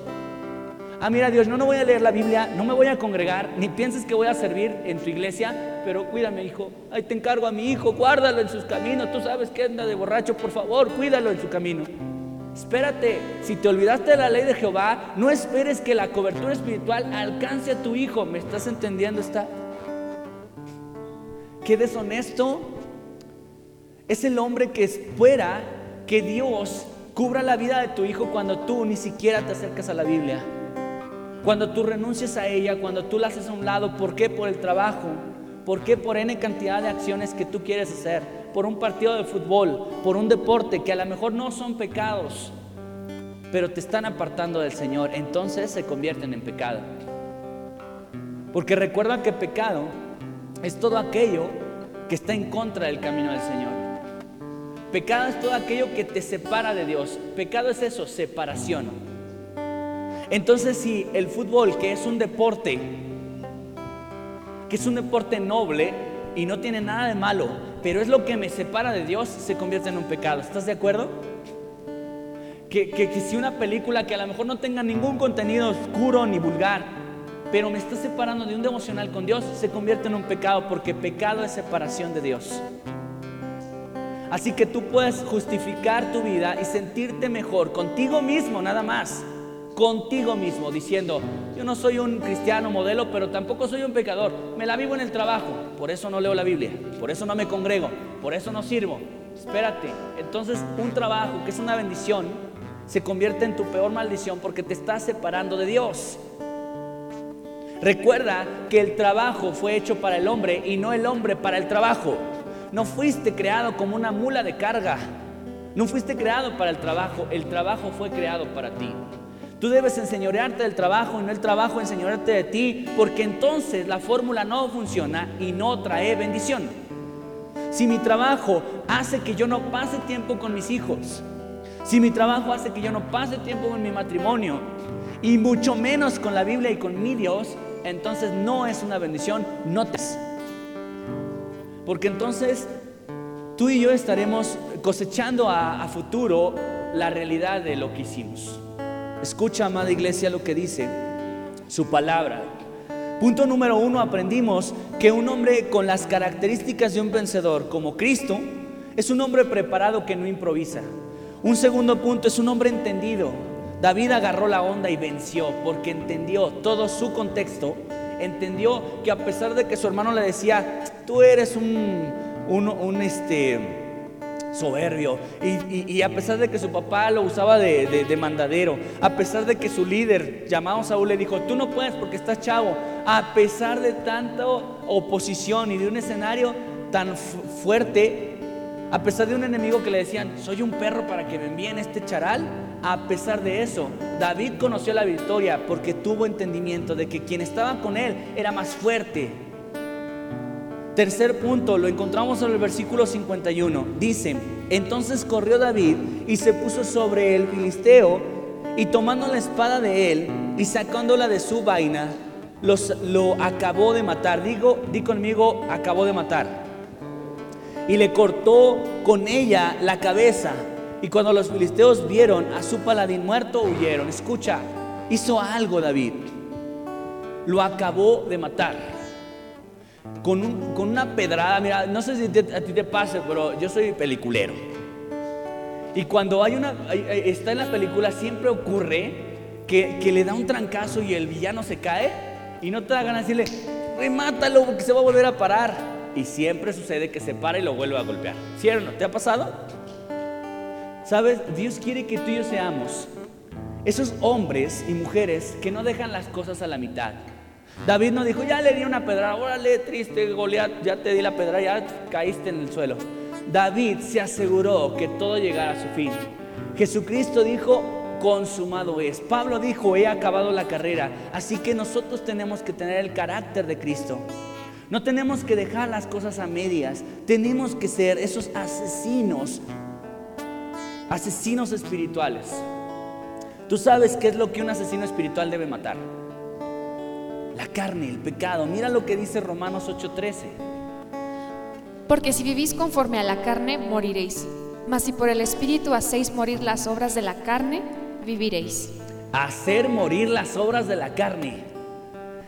Ah, mira Dios, no, no voy a leer la Biblia, no me voy a congregar, ni pienses que voy a servir en tu iglesia, pero cuídame, hijo. Ahí te encargo a mi hijo, guárdalo en sus caminos. Tú sabes que anda de borracho, por favor, cuídalo en su camino. Espérate, si te olvidaste de la ley de Jehová, no esperes que la cobertura espiritual alcance a tu hijo. ¿Me estás entendiendo? Está. Qué deshonesto es el hombre que espera que Dios cubra la vida de tu hijo cuando tú ni siquiera te acercas a la Biblia. Cuando tú renuncias a ella, cuando tú la haces a un lado, ¿por qué? Por el trabajo. ¿Por qué? Por N cantidad de acciones que tú quieres hacer. Por un partido de fútbol, por un deporte que a lo mejor no son pecados, pero te están apartando del Señor. Entonces se convierten en pecado. Porque recuerda que pecado es todo aquello que está en contra del camino del Señor. Pecado es todo aquello que te separa de Dios. Pecado es eso, separación. Entonces si el fútbol, que es un deporte, que es un deporte noble y no tiene nada de malo, pero es lo que me separa de Dios, se convierte en un pecado. ¿Estás de acuerdo? Que, que, si una película que a lo mejor no tenga ningún contenido oscuro ni vulgar, pero me está separando de un devocional con Dios, se convierte en un pecado, porque pecado es separación de Dios. Así que tú puedes justificar tu vida y sentirte mejor contigo mismo, nada más contigo mismo, diciendo, yo no soy un cristiano modelo, pero tampoco soy un pecador. Me la vivo en el trabajo, por eso no leo la Biblia, por eso no me congrego, por eso no sirvo. Espérate, entonces un trabajo que es una bendición se convierte en tu peor maldición porque te estás separando de Dios. Recuerda que el trabajo fue hecho para el hombre y no el hombre para el trabajo. No fuiste creado como una mula de carga. No fuiste creado para el trabajo, el trabajo fue creado para ti. Tú debes enseñorearte del trabajo y no el trabajo enseñorearte de ti, porque entonces la fórmula no funciona y no trae bendición. Si mi trabajo hace que yo no pase tiempo con mis hijos, si mi trabajo hace que yo no pase tiempo con mi matrimonio y mucho menos con la Biblia y con mi Dios, entonces no es una bendición, no te. Porque entonces tú y yo estaremos cosechando a, futuro la realidad de lo que hicimos. Escucha, amada iglesia, lo que dice su palabra. Punto número uno, aprendimos que un hombre con las características de un vencedor como Cristo es un hombre preparado que no improvisa. Un segundo punto es un hombre entendido. David agarró la onda y venció porque entendió todo su contexto, entendió que a pesar de que su hermano le decía, tú eres un, un, este, soberbio, y, a pesar de que su papá lo usaba de, de, mandadero, a pesar de que su líder llamado Saúl le dijo, tú no puedes porque estás chavo, a pesar de tanta oposición y de un escenario tan fuerte, a pesar de un enemigo que le decían, soy un perro para que me envíen este charal, a pesar de eso, David conoció la victoria porque tuvo entendimiento de que quien estaba con él era más fuerte. Tercer punto, lo encontramos en el versículo 51. Dice, entonces corrió David y se puso sobre el filisteo y tomando la espada de él y sacándola de su vaina, lo acabó de matar. Digo, di conmigo, acabó de matar y le cortó con ella la cabeza. Y cuando los filisteos vieron a su paladín muerto, huyeron. Escucha, hizo algo David. Lo acabó de matar. Con, una pedrada, mira, no sé si a ti te pase, pero yo soy peliculero. Y cuando hay una, está en la película, siempre ocurre que, que le da un trancazo y el villano se cae y no te da ganas de decirle, remátalo porque se va a volver a parar y siempre sucede que se para y lo vuelve a golpear. ¿Cierto? ¿Te ha pasado? ¿Sabes? Dios quiere que tú y yo seamos esos hombres y mujeres que no dejan las cosas a la mitad. David no dijo, ya le di una pedra, órale, triste, Goliat, ya te di la pedra, ya caíste en el suelo. David se aseguró que todo llegara a su fin. Jesucristo dijo, consumado es. Pablo dijo, he acabado la carrera. Así que nosotros tenemos que tener el carácter de Cristo. No tenemos que dejar las cosas a medias. Tenemos que ser esos asesinos, asesinos espirituales. Tú sabes qué es lo que un asesino espiritual debe matar. La carne, el pecado. Mira lo que dice Romanos 8:13. Porque si vivís conforme a la carne, moriréis. Mas si por el Espíritu hacéis morir las obras de la carne, viviréis. Hacer morir las obras de la carne.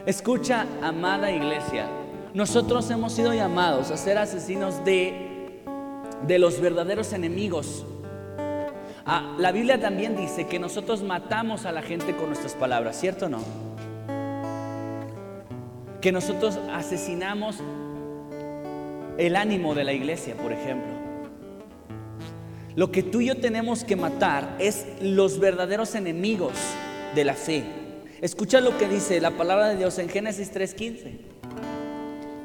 Escucha, amada iglesia, nosotros hemos sido llamados a ser asesinos de, de los verdaderos enemigos. Ah, la Biblia también dice que nosotros matamos a la gente con nuestras palabras, ¿cierto o no? Que nosotros asesinamos el ánimo de la iglesia, por ejemplo. Lo que tú y yo tenemos que matar es los verdaderos enemigos de la fe. Escucha lo que dice la palabra de Dios en Génesis 3:15.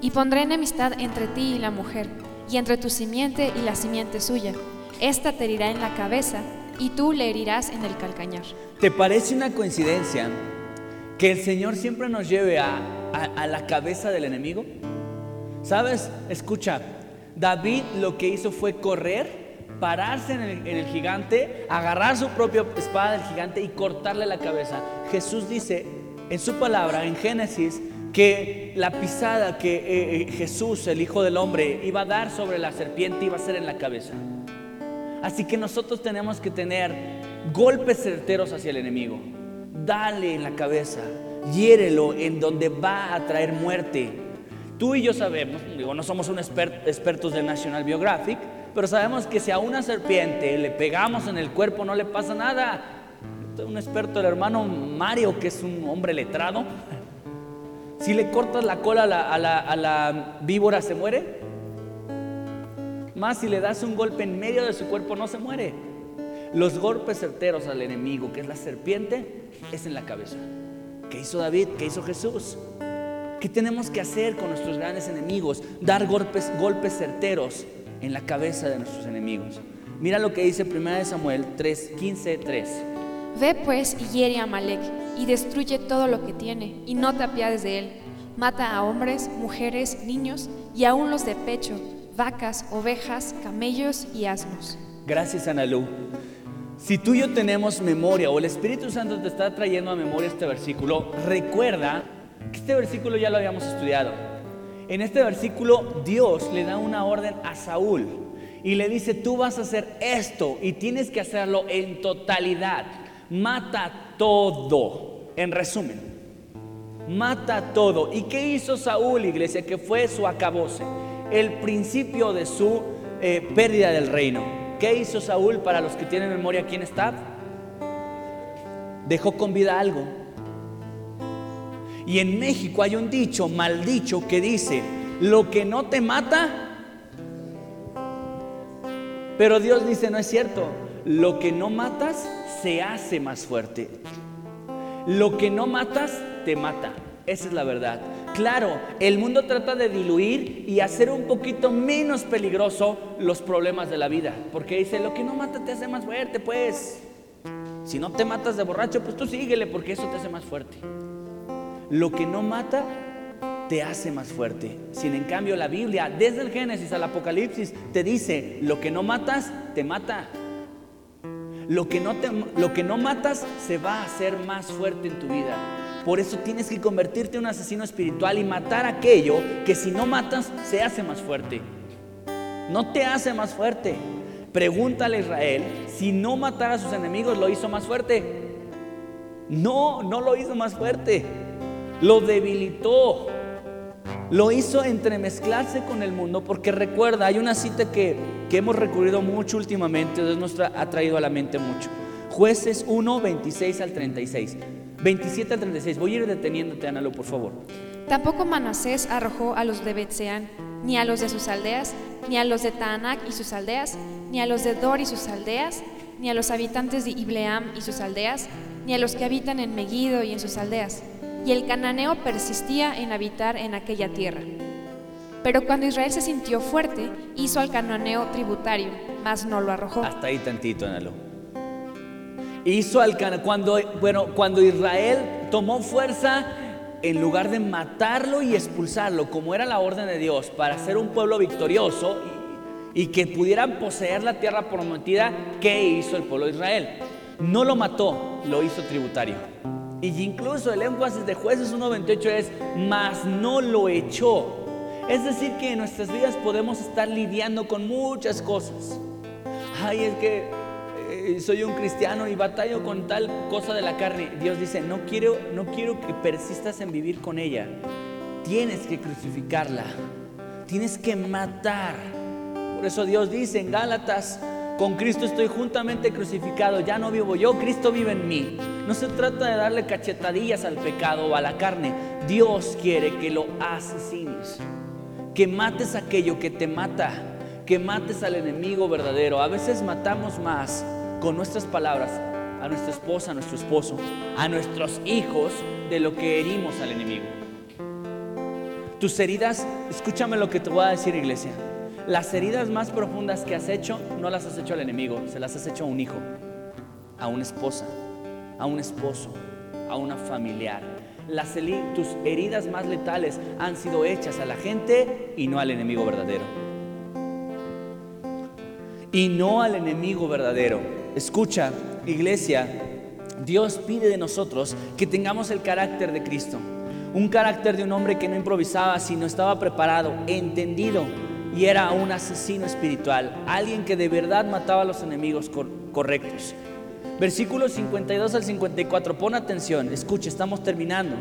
Y pondré enemistad entre ti y la mujer, y entre tu simiente y la simiente suya. Esta te herirá en la cabeza, y tú le herirás en el calcañar. ¿Te parece una coincidencia que el Señor siempre nos lleve a, la cabeza del enemigo? ¿Sabes? Escucha, David lo que hizo fue correr, pararse en el, en el, gigante, agarrar su propia espada del gigante y cortarle la cabeza. Jesús dice en su palabra, en Génesis, que la pisada que eh, eh, Jesús, el Hijo del Hombre, iba a dar sobre la serpiente iba a ser en la cabeza. Así que nosotros tenemos que tener golpes certeros hacia el enemigo. Dale en la cabeza, hiérelo en donde va a traer muerte. Tú y yo sabemos, digo, no somos un expertos de National Biographic, pero sabemos que si a una serpiente le pegamos en el cuerpo no le pasa nada. Un experto, el hermano Mario, que es un hombre letrado, si le cortas la cola a la, víbora, ¿se muere? Más si le das un golpe en medio de su cuerpo, no se muere. Los golpes certeros al enemigo, que es la serpiente, es en la cabeza. ¿Qué hizo David? ¿Qué hizo Jesús? ¿Qué tenemos que hacer con nuestros grandes enemigos? Dar golpes, golpes certeros en la cabeza de nuestros enemigos. Mira lo que dice 1 Samuel 3, 15, 3. Ve pues y hiere a Malek y destruye todo lo que tiene, y no te apiades de él. Mata a hombres, mujeres, niños, y aún los de pecho, vacas, ovejas, camellos y asnos. Gracias, Analú. Si tú y yo tenemos memoria, o el Espíritu Santo te está trayendo a memoria este versículo, recuerda que este versículo ya lo habíamos estudiado. En este versículo Dios le da una orden a Saúl y le dice, tú vas a hacer esto y tienes que hacerlo en totalidad. Mata todo. En resumen, mata todo. ¿Y qué hizo Saúl, iglesia? Que fue su acabose, el principio de su eh, pérdida del reino. ¿Qué hizo Saúl para los que tienen memoria? ¿Quién está? dejó con vida algo. Y en México hay un dicho, mal dicho, que dice, lo que no te mata, pero Dios dice, no es cierto, lo que no matas se hace más fuerte. Lo que no matas te mata. Esa es la verdad. Claro, el mundo trata de diluir y hacer un poquito menos peligroso los problemas de la vida. Porque dice, lo que no mata te hace más fuerte, pues. Si no te matas de borracho, pues tú síguele porque eso te hace más fuerte. Lo que no mata te hace más fuerte. Sin en cambio la Biblia, desde el Génesis al Apocalipsis, te dice, lo que no matas, te mata. Lo que no, te, lo que no matas se va a hacer más fuerte en tu vida. Por eso tienes que convertirte en un asesino espiritual y matar aquello que si no matas se hace más fuerte. No te hace más fuerte. Pregúntale a Israel, si no matara a sus enemigos, ¿lo hizo más fuerte? No, no lo hizo más fuerte. Lo debilitó. Lo hizo entremezclarse con el mundo porque recuerda, hay una cita que, que hemos recurrido mucho últimamente, Dios nos ha traído a la mente mucho. Jueces 1, 26 al 36. 27 al 36. Voy a ir deteniéndote, Analo, por favor. Tampoco Manasés arrojó a los de Betseán, ni a los de sus aldeas, ni a los de Taanac y sus aldeas, ni a los de Dor y sus aldeas, ni a los habitantes de Ibleam y sus aldeas, ni a los que habitan en Megiddo y en sus aldeas. Y el cananeo persistía en habitar en aquella tierra. Pero cuando Israel se sintió fuerte, hizo al cananeo tributario, mas no lo arrojó. Hasta ahí tantito, Analo hizo al cuando bueno, cuando Israel tomó fuerza en lugar de matarlo y expulsarlo, como era la orden de Dios, para ser un pueblo victorioso y, que pudieran poseer la tierra prometida, ¿qué hizo el pueblo de Israel? No lo mató, lo hizo tributario. Y incluso el énfasis de jueces 1.28 es, mas no lo echó. Es decir, que en nuestras vidas podemos estar lidiando con muchas cosas. Ay, es que eh, soy un cristiano y batallo con tal cosa de la carne. Dios dice, no quiero, no quiero que persistas en vivir con ella. Tienes que crucificarla. Tienes que matar. Por eso Dios dice en Gálatas, con Cristo estoy juntamente crucificado, ya no vivo yo, Cristo vive en mí. No se trata de darle cachetadillas al pecado o a la carne. Dios quiere que lo asesines, que mates aquello que te mata, que mates al enemigo verdadero. A veces matamos más con nuestras palabras a nuestra esposa, a nuestro esposo, a nuestros hijos de lo que herimos al enemigo. Tus heridas, escúchame lo que te voy a decir iglesia, las heridas más profundas que has hecho no las has hecho al enemigo, se las has hecho a un hijo, a una esposa, a un esposo, a una familiar. Las, tus heridas más letales han sido hechas a la gente y no al enemigo verdadero. Y no al enemigo verdadero. Escucha, iglesia, Dios pide de nosotros que tengamos el carácter de Cristo. Un carácter de un hombre que no improvisaba, sino estaba preparado, entendido y era un asesino espiritual, alguien que de verdad mataba a los enemigos correctos. Versículos 52 al 54, pon atención, escucha, estamos terminando.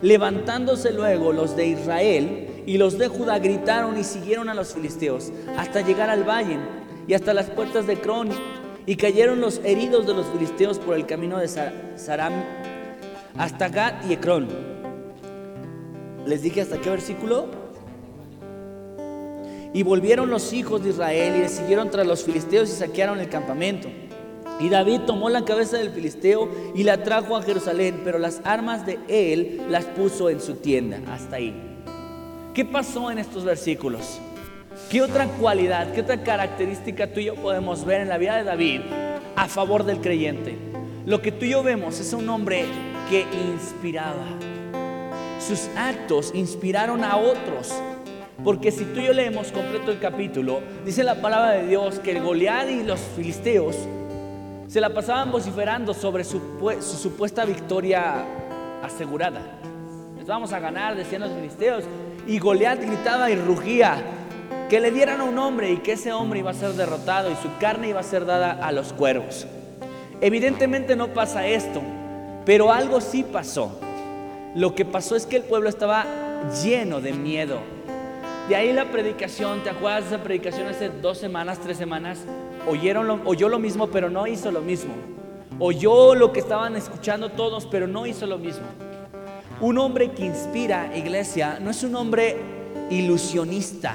Levantándose luego los de Israel y los de Judá gritaron y siguieron a los filisteos hasta llegar al valle y hasta las puertas de Cron y cayeron los heridos de los filisteos por el camino de Saram hasta Gat y Ecrón. Les dije hasta qué versículo. Y volvieron los hijos de Israel y le siguieron tras los filisteos y saquearon el campamento. Y David tomó la cabeza del filisteo y la trajo a Jerusalén, pero las armas de él las puso en su tienda. Hasta ahí. ¿Qué pasó en estos versículos? ¿Qué otra cualidad, qué otra característica tú y yo podemos ver en la vida de David a favor del creyente? Lo que tú y yo vemos es un hombre que inspiraba. Sus actos inspiraron a otros. Porque si tú y yo leemos completo el capítulo, dice la palabra de Dios que el Goliat y los filisteos se la pasaban vociferando sobre su, su supuesta victoria asegurada. Les vamos a ganar, decían los filisteos. Y Goliat gritaba y rugía que le dieran a un hombre y que ese hombre iba a ser derrotado y su carne iba a ser dada a los cuervos. Evidentemente no pasa esto, pero algo sí pasó. Lo que pasó es que el pueblo estaba lleno de miedo. De ahí la predicación, ¿te acuerdas de esa predicación hace dos semanas, tres semanas? Oyeron oyó lo mismo, pero no hizo lo mismo. oyó lo que estaban escuchando todos, pero no hizo lo mismo. Un hombre que inspira, iglesia, no es un hombre ilusionista,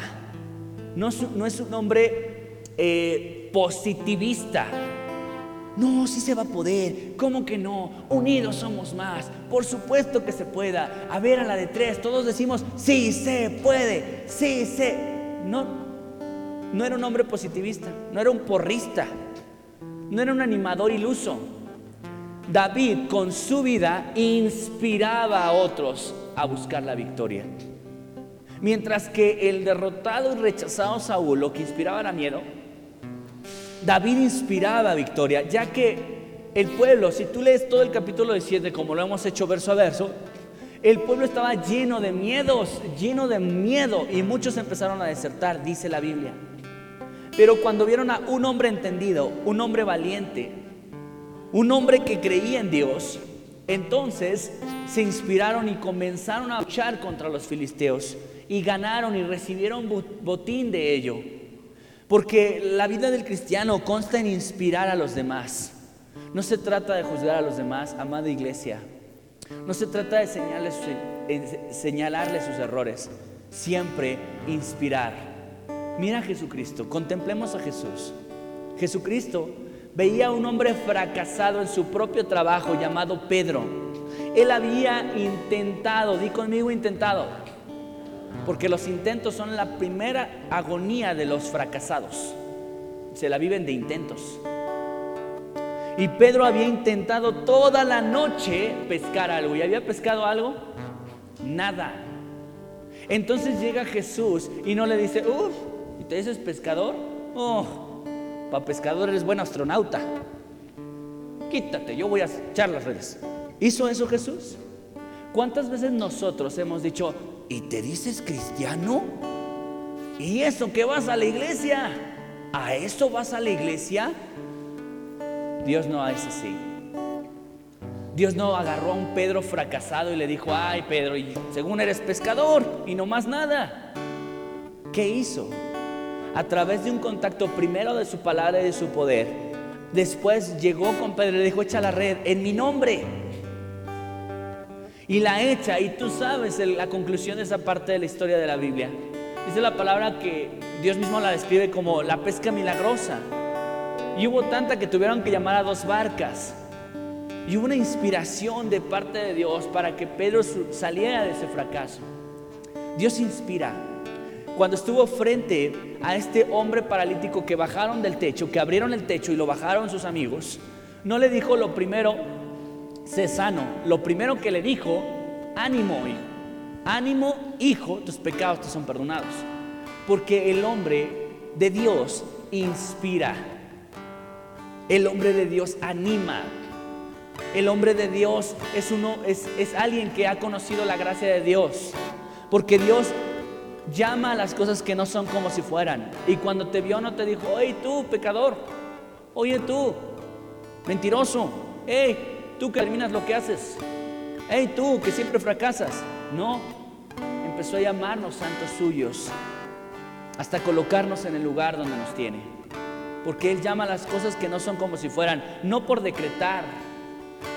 no es, un hombre eh, positivista. No, sí se va a poder. ¿Cómo que no? Unidos somos más. Por supuesto que se pueda. A ver, a la de tres, todos decimos, sí se puede, sí se. No, no era un hombre positivista, no era un porrista, no era un animador iluso. David con su vida inspiraba a otros a buscar la victoria. Mientras que el derrotado y rechazado Saúl lo que inspiraba era miedo, David inspiraba victoria, ya que el pueblo, si tú lees todo el capítulo de 7 como lo hemos hecho verso a verso, el pueblo estaba lleno de miedos, lleno de miedo y muchos empezaron a desertar, dice la Biblia. Pero cuando vieron a un hombre entendido, un hombre valiente, un hombre que creía en Dios, entonces se inspiraron y comenzaron a luchar contra los filisteos y ganaron y recibieron botín de ello. Porque la vida del cristiano consta en inspirar a los demás. No se trata de juzgar a los demás, amada iglesia. No se trata de señalarles, sus errores. Siempre inspirar. Mira a Jesucristo, contemplemos a Jesús. Jesucristo veía a un hombre fracasado en su propio trabajo llamado Pedro. Él había intentado, di conmigo intentado, porque los intentos son la primera agonía de los fracasados. Se la viven de intentos. Y Pedro había intentado toda la noche pescar algo. ¿Y había pescado algo? Nada. Entonces llega Jesús y no le dice, uff, ¿y te dices pescador? Oh, para pescador eres buen astronauta. Quítate, yo voy a echar las redes. ¿Hizo eso Jesús? ¿Cuántas veces nosotros hemos dicho, ¿y te dices cristiano? ¿Y eso que vas a la iglesia? ¿A eso vas a la iglesia? Dios no es así. Dios no agarró a un Pedro fracasado y le dijo, ay Pedro, y según eres pescador y no más nada. ¿Qué hizo? A través de un contacto primero de su palabra y de su poder, después llegó con Pedro y le dijo, echa la red en mi nombre y la echa. Y tú sabes la conclusión de esa parte de la historia de la Biblia. Dice la palabra que Dios mismo la describe como la pesca milagrosa. Y hubo tanta que tuvieron que llamar a dos barcas. Y hubo una inspiración de parte de Dios para que Pedro saliera de ese fracaso. Dios inspira. Cuando estuvo frente a este hombre paralítico que bajaron del techo, que abrieron el techo y lo bajaron sus amigos, no le dijo lo primero, sé sano. Lo primero que le dijo, ánimo, hijo. Ánimo, hijo, tus pecados te son perdonados. Porque el hombre de Dios inspira. El hombre de Dios anima. El hombre de Dios es, uno, es, es alguien que ha conocido la gracia de Dios. Porque Dios llama a las cosas que no son como si fueran. Y cuando te vio no te dijo, oye tú, pecador, oye tú, mentiroso, hey, tú que terminas lo que haces. Hey, tú que siempre fracasas. No, empezó a llamarnos santos suyos hasta colocarnos en el lugar donde nos tiene. Porque Él llama las cosas que no son como si fueran, no por decretar,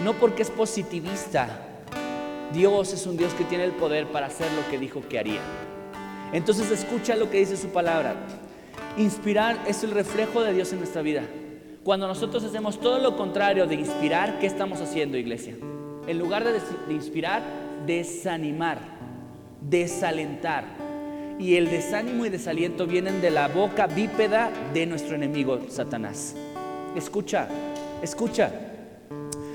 no porque es positivista. Dios es un Dios que tiene el poder para hacer lo que dijo que haría. Entonces escucha lo que dice su palabra. Inspirar es el reflejo de Dios en nuestra vida. Cuando nosotros hacemos todo lo contrario de inspirar, ¿qué estamos haciendo, iglesia? En lugar de, inspirar, desanimar, desalentar. Y el desánimo y desaliento vienen de la boca bípeda de nuestro enemigo, Satanás. Escucha, escucha.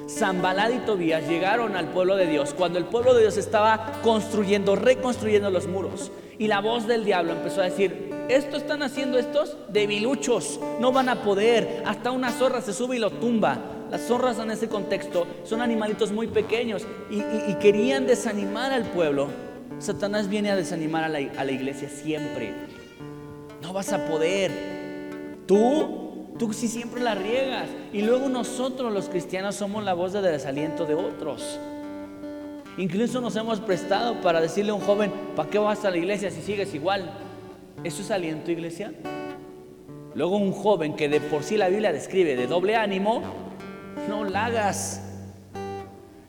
Zambalad y Tobías llegaron al pueblo de Dios cuando el pueblo de Dios estaba construyendo, reconstruyendo los muros. Y la voz del diablo empezó a decir, esto están haciendo estos debiluchos, no van a poder, hasta una zorra se sube y lo tumba. Las zorras en ese contexto son animalitos muy pequeños y, querían desanimar al pueblo. Satanás viene a desanimar a la, iglesia siempre. No vas a poder. Tú, tú sí siempre la riegas. Y luego nosotros los cristianos somos la voz de desaliento de otros. Incluso nos hemos prestado para decirle a un joven, ¿para qué vas a la iglesia si sigues igual? ¿Eso es aliento, iglesia? Luego un joven que de por sí la Biblia describe de doble ánimo, no la hagas.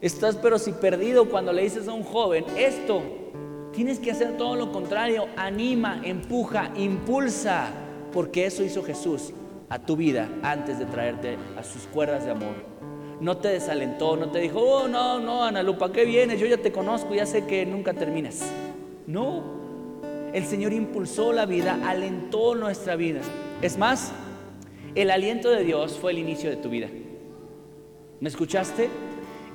Estás pero si perdido cuando le dices a un joven esto. Tienes que hacer todo lo contrario. Anima, empuja, impulsa. Porque eso hizo Jesús a tu vida antes de traerte a sus cuerdas de amor. No te desalentó, no te dijo, oh, no, no, Ana Lupa, ¿qué vienes? Yo ya te conozco, ya sé que nunca terminas. No, el Señor impulsó la vida, alentó nuestra vida. Es más, el aliento de Dios fue el inicio de tu vida. ¿Me escuchaste?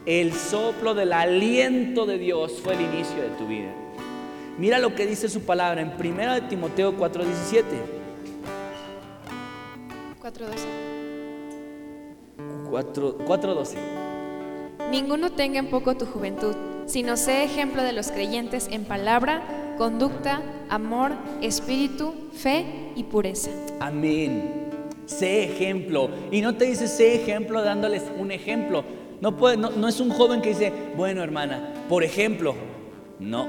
El soplo del aliento de Dios fue el inicio de tu vida. Mira lo que dice su palabra en 1 de Timoteo 4:17. 4:12. 4:12. Ninguno tenga en poco tu juventud, sino sé ejemplo de los creyentes en palabra, conducta, amor, espíritu, fe y pureza. Amén. Sé ejemplo. Y no te dice sé ejemplo dándoles un ejemplo. No, puede, no, no es un joven que dice, bueno hermana, por ejemplo. No.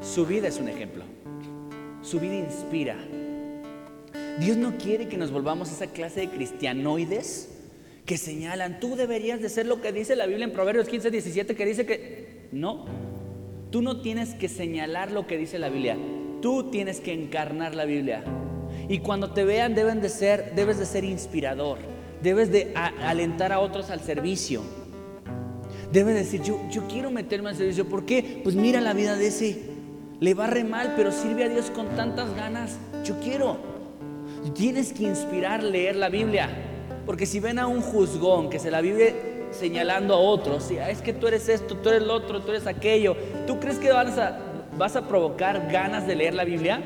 Su vida es un ejemplo. Su vida inspira. Dios no quiere que nos volvamos esa clase de cristianoides que señalan, tú deberías de ser lo que dice la Biblia en Proverbios 15, 17, que dice que no, tú no tienes que señalar lo que dice la Biblia, tú tienes que encarnar la Biblia. Y cuando te vean deben de ser, debes de ser inspirador, debes de alentar a otros al servicio. Debes decir, yo, yo quiero meterme al servicio. ¿Por qué? Pues mira la vida de ese. Le va re mal, pero sirve a Dios con tantas ganas. Yo quiero. Tienes que inspirar leer la Biblia. Porque si ven a un juzgón que se la vive señalando a otros, es que tú eres esto, tú eres lo otro, tú eres aquello, ¿tú crees que vas a, vas a provocar ganas de leer la Biblia?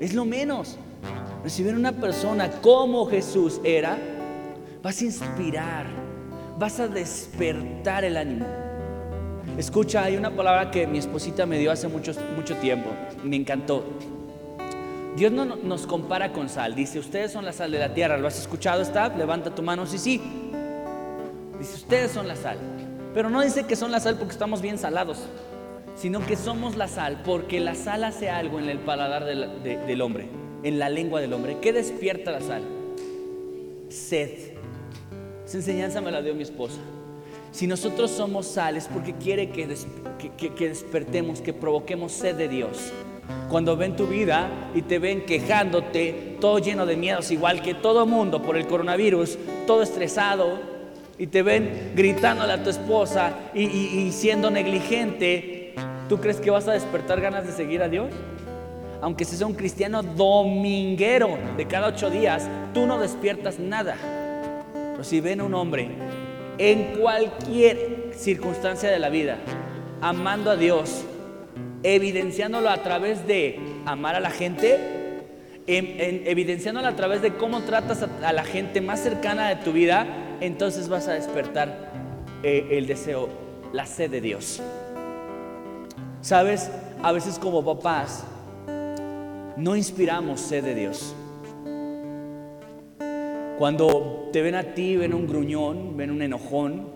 Es lo menos. Pero si ven una persona como Jesús era, vas a inspirar, vas a despertar el ánimo. Escucha, hay una palabra que mi esposita me dio hace mucho, mucho tiempo, me encantó. Dios no nos compara con sal. Dice, ustedes son la sal de la tierra. ¿Lo has escuchado, está? Levanta tu mano, sí, sí. Dice, ustedes son la sal. Pero no dice que son la sal porque estamos bien salados, sino que somos la sal porque la sal hace algo en el paladar del, hombre, en la lengua del hombre. ¿Qué despierta la sal? Sed. Esa enseñanza me la dio mi esposa. Si nosotros somos sal es porque quiere que, que despertemos, que provoquemos sed de Dios. Cuando ven tu vida y te ven quejándote, todo lleno de miedos, igual que todo mundo por el coronavirus, todo estresado, y te ven gritándole a tu esposa y, siendo negligente, ¿tú crees que vas a despertar ganas de seguir a Dios? Aunque seas un cristiano dominguero de cada ocho días, tú no despiertas nada. Pero si ven a un hombre en cualquier circunstancia de la vida, amando a Dios, evidenciándolo a través de amar a la gente, evidenciándolo a través de cómo tratas a, la gente más cercana de tu vida, entonces vas a despertar eh, el deseo, la sed de Dios. Sabes, a veces como papás no inspiramos sed de Dios. Cuando te ven a ti, ven un gruñón, ven un enojón,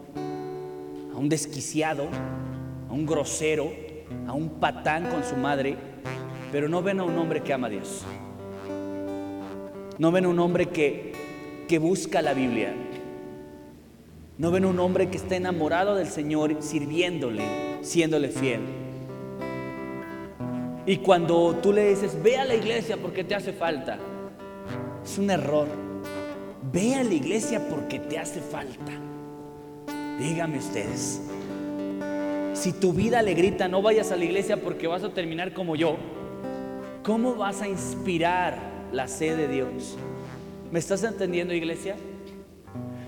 a un desquiciado, a un grosero, a un patán con su madre, pero no ven a un hombre que ama a Dios. No ven a un hombre que, que busca la Biblia. No ven a un hombre que está enamorado del Señor, sirviéndole, siéndole fiel. Y cuando tú le dices, ve a la iglesia porque te hace falta, es un error. Ve a la iglesia porque te hace falta. Dígame ustedes, si tu vida le grita, no vayas a la iglesia porque vas a terminar como yo, ¿cómo vas a inspirar la sed de Dios? ¿Me estás entendiendo, iglesia?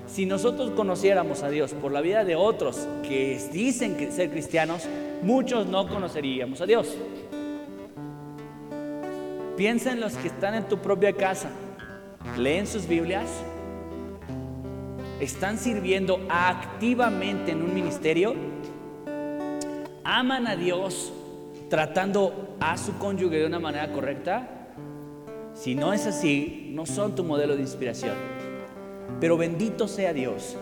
Si nosotros conociéramos a Dios por la vida de otros que dicen ser cristianos, muchos no conoceríamos a Dios. Piensa en los que están en tu propia casa, leen sus Biblias, están sirviendo activamente en un ministerio aman a Dios tratando a su cónyuge de una manera correcta? Si no es así, no son tu modelo de inspiración. Pero bendito sea Dios,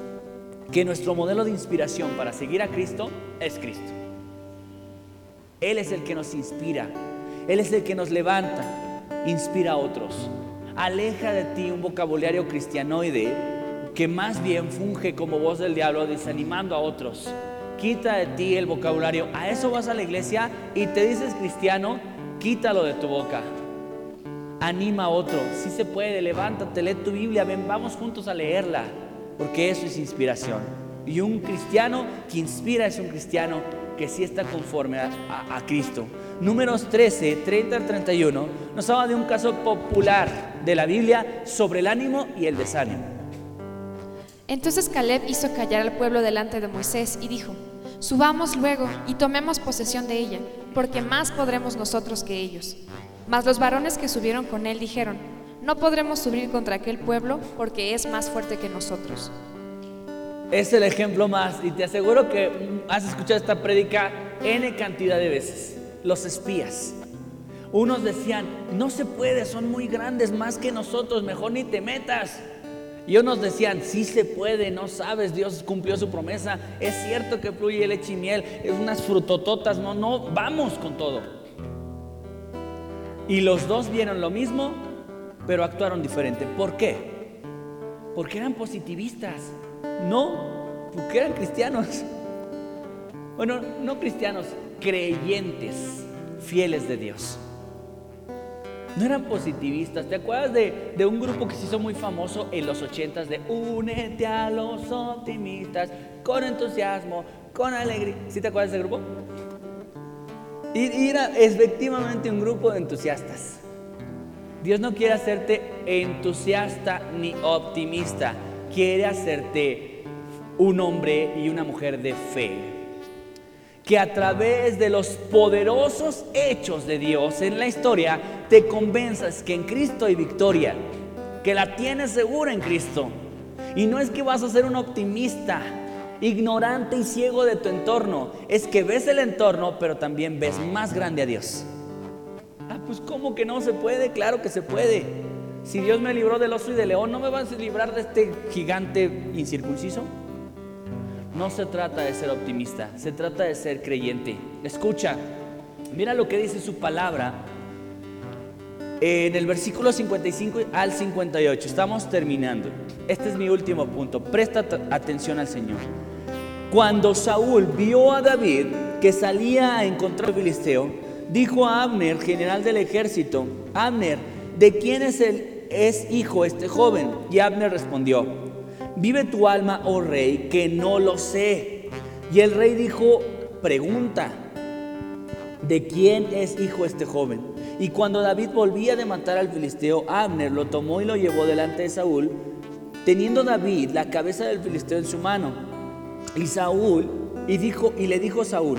que nuestro modelo de inspiración para seguir a Cristo es Cristo. Él es el que nos inspira, Él es el que nos levanta, inspira a otros. Aleja de ti un vocabulario cristianoide que más bien funge como voz del diablo desanimando a otros. Quita de ti el vocabulario. A eso vas a la iglesia y te dices cristiano, quítalo de tu boca. Anima a otro. Si se puede, levántate, lee tu Biblia, ven, vamos juntos a leerla, porque eso es inspiración. Y un cristiano que inspira es un cristiano que sí está conforme a, a Cristo. Números 13, 30 al 31 nos habla de un caso popular de la Biblia sobre el ánimo y el desánimo. Entonces Caleb hizo callar al pueblo delante de Moisés y dijo, Subamos luego y tomemos posesión de ella, porque más podremos nosotros que ellos. Mas los varones que subieron con él dijeron, No podremos subir contra aquel pueblo, porque es más fuerte que nosotros. Es el ejemplo más, y te aseguro que has escuchado esta prédica N cantidad de veces. Los espías. Unos decían, no se puede, son muy grandes, más que nosotros, mejor ni te metas. Y unos decían, sí se puede, no sabes, Dios cumplió su promesa, es cierto que fluye leche y miel, es unas frutototas, no, no, vamos con todo. Y los dos vieron lo mismo, pero actuaron diferente. ¿Por qué? Porque eran positivistas, no, porque eran cristianos. Bueno, no cristianos, creyentes, fieles de Dios no eran positivistas. ¿Te acuerdas de, un grupo que se hizo muy famoso en los ochentas de Únete a los optimistas con entusiasmo, con alegría? ¿Sí te acuerdas de ese grupo? Y, era efectivamente un grupo de entusiastas. Dios no quiere hacerte entusiasta ni optimista, quiere hacerte un hombre y una mujer de fe que a través de los poderosos hechos de Dios en la historia te convenzas que en Cristo hay victoria, que la tienes segura en Cristo. Y no es que vas a ser un optimista, ignorante y ciego de tu entorno, es que ves el entorno, pero también ves más grande a Dios. Ah, pues ¿cómo que no se puede? Claro que se puede. Si Dios me libró del oso y del león, ¿no me vas a librar de este gigante incircunciso? No se trata de ser optimista, se trata de ser creyente. Escucha, mira lo que dice su palabra en el versículo 55 al 58. Estamos terminando. Este es mi último punto. Presta atención al Señor. Cuando Saúl vio a David que salía a encontrar al filisteo, dijo a Abner, general del ejército, Abner, ¿de quién es, el, es hijo este joven? Y Abner respondió, vive tu alma, oh rey, que no lo sé. Y el rey dijo, pregunta, ¿de quién es hijo este joven? Y cuando David volvía de matar al filisteo, Abner lo tomó y lo llevó delante de Saúl, teniendo David la cabeza del filisteo en su mano. Y Saúl, y, dijo, y le dijo Saúl,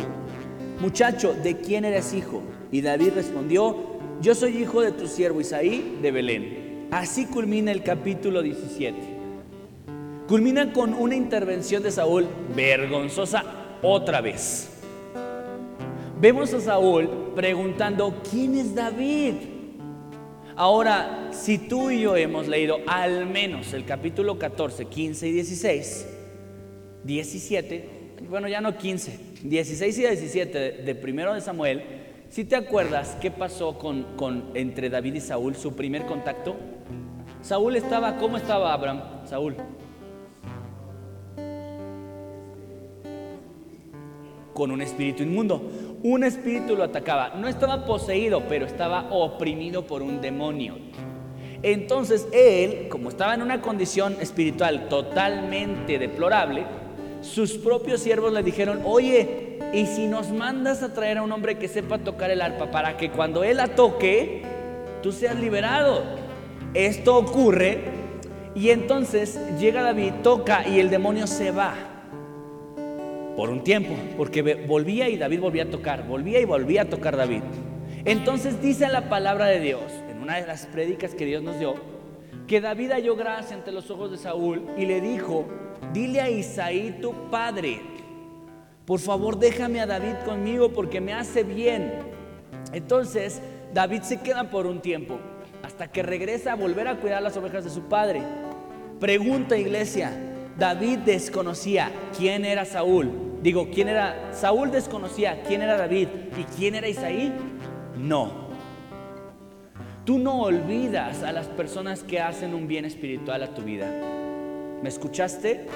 muchacho, ¿de quién eres hijo? Y David respondió, yo soy hijo de tu siervo Isaí de Belén. Así culmina el capítulo 17 culmina con una intervención de Saúl vergonzosa otra vez. Vemos a Saúl preguntando, ¿quién es David? Ahora, si tú y yo hemos leído al menos el capítulo 14, 15 y 16, 17, bueno, ya no 15, 16 y 17 de, primero de Samuel, si te acuerdas qué pasó con, con, entre David y Saúl, su primer contacto, Saúl estaba, ¿cómo estaba Abraham? Saúl, con un espíritu inmundo. Un espíritu lo atacaba. No estaba poseído, pero estaba oprimido por un demonio. Entonces él, como estaba en una condición espiritual totalmente deplorable, sus propios siervos le dijeron, oye, ¿y si nos mandas a traer a un hombre que sepa tocar el arpa para que cuando él la toque, tú seas liberado? Esto ocurre y entonces llega David, toca y el demonio se va por un tiempo, porque volvía y David volvía a tocar, volvía y volvía a tocar David. Entonces dice la palabra de Dios, en una de las prédicas que Dios nos dio, que David halló gracia ante los ojos de Saúl y le dijo, dile a Isaí tu padre, por favor déjame a David conmigo porque me hace bien. Entonces David se queda por un tiempo, hasta que regresa a volver a cuidar las ovejas de su padre. Pregunta iglesia, David desconocía quién era Saúl. Digo, ¿quién era? Saúl desconocía quién era David y quién era Isaí. No. Tú no olvidas a las personas que hacen un bien espiritual a tu vida. ¿Me escuchaste?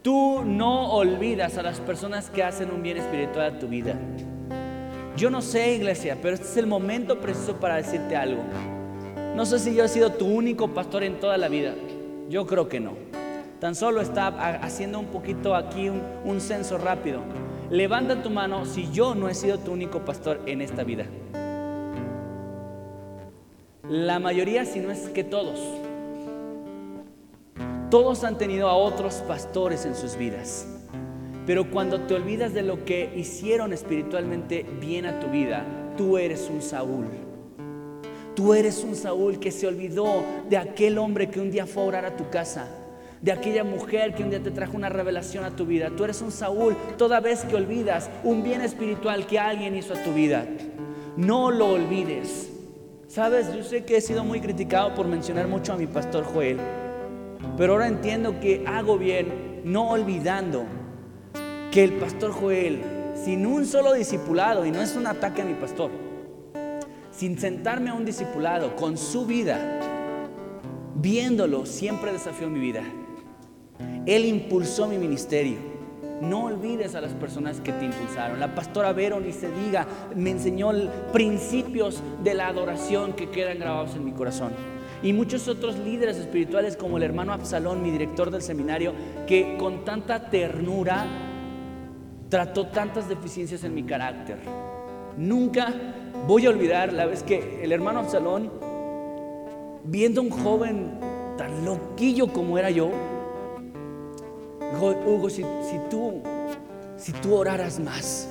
Tú no olvidas a las personas que hacen un bien espiritual a tu vida. Yo no sé, iglesia, pero este es el momento preciso para decirte algo. No sé si yo he sido tu único pastor en toda la vida. Yo creo que no. Tan solo está haciendo un poquito aquí un, un censo rápido. Levanta tu mano si yo no he sido tu único pastor en esta vida. La mayoría, si no es que todos. Todos han tenido a otros pastores en sus vidas. Pero cuando te olvidas de lo que hicieron espiritualmente bien a tu vida, tú eres un Saúl. Tú eres un Saúl que se olvidó de aquel hombre que un día fue a orar a tu casa, de aquella mujer que un día te trajo una revelación a tu vida. Tú eres un Saúl toda vez que olvidas un bien espiritual que alguien hizo a tu vida. No lo olvides. Sabes, yo sé que he sido muy criticado por mencionar mucho a mi pastor Joel. Pero ahora entiendo que hago bien no olvidando que el pastor Joel, sin un solo discipulado, y no es un ataque a mi pastor, sin sentarme a un discipulado con su vida, viéndolo, siempre desafió mi vida. Él impulsó mi ministerio. No olvides a las personas que te impulsaron. La pastora Vero, ni se diga, me enseñó principios de la adoración que quedan grabados en mi corazón y muchos otros líderes espirituales como el hermano Absalón, mi director del seminario, que con tanta ternura trató tantas deficiencias en mi carácter. Nunca voy a olvidar la vez que el hermano Absalón, viendo a un joven tan loquillo como era yo, Hugo, si, tú, si tú oraras más,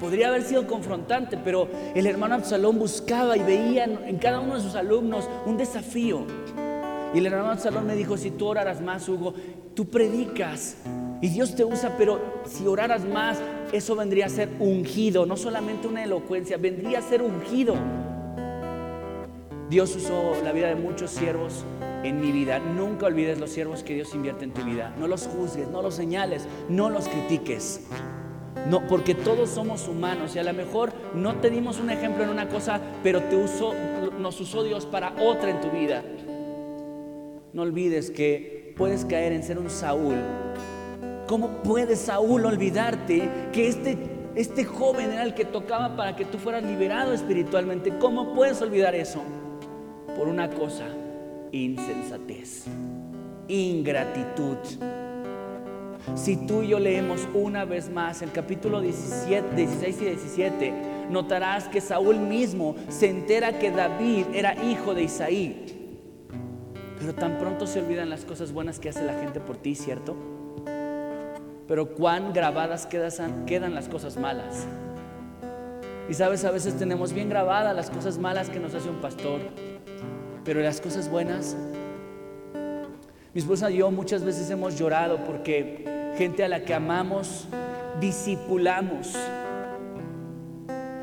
Podría haber sido confrontante, pero el hermano Absalón buscaba y veía en cada uno de sus alumnos un desafío. Y el hermano Absalón me dijo, si tú oraras más, Hugo, tú predicas y Dios te usa, pero si oraras más, eso vendría a ser ungido, no solamente una elocuencia, vendría a ser ungido. Dios usó la vida de muchos siervos en mi vida. Nunca olvides los siervos que Dios invierte en tu vida. No los juzgues, no los señales, no los critiques. No, porque todos somos humanos y a lo mejor no te dimos un ejemplo en una cosa, pero te usó, nos usó Dios para otra en tu vida. No olvides que puedes caer en ser un Saúl. ¿Cómo puede Saúl olvidarte que este, este joven era el que tocaba para que tú fueras liberado espiritualmente? ¿Cómo puedes olvidar eso? Por una cosa, insensatez, ingratitud. Si tú y yo leemos una vez más el capítulo 17, 16 y 17, notarás que Saúl mismo se entera que David era hijo de Isaí. Pero tan pronto se olvidan las cosas buenas que hace la gente por ti, ¿cierto? Pero cuán grabadas quedan, quedan las cosas malas. Y sabes, a veces tenemos bien grabadas las cosas malas que nos hace un pastor, pero las cosas buenas mi esposa y yo muchas veces hemos llorado porque gente a la que amamos, discipulamos,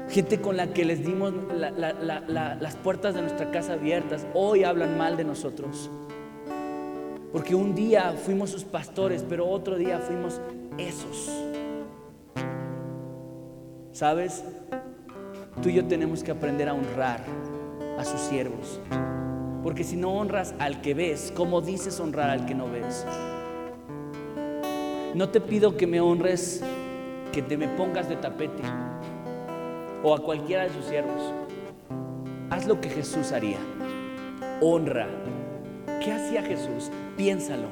gente con la que les dimos las puertas de nuestra casa abiertas, hoy hablan mal de nosotros. Porque un día fuimos sus pastores, pero otro día fuimos esos. ¿Sabes? Tú y yo tenemos que aprender a honrar a sus siervos. Porque si no honras al que ves, ¿cómo dices honrar al que no ves? No te pido que me honres, que te me pongas de tapete o a cualquiera de sus siervos. Haz lo que Jesús haría. Honra. ¿Qué hacía Jesús? Piénsalo.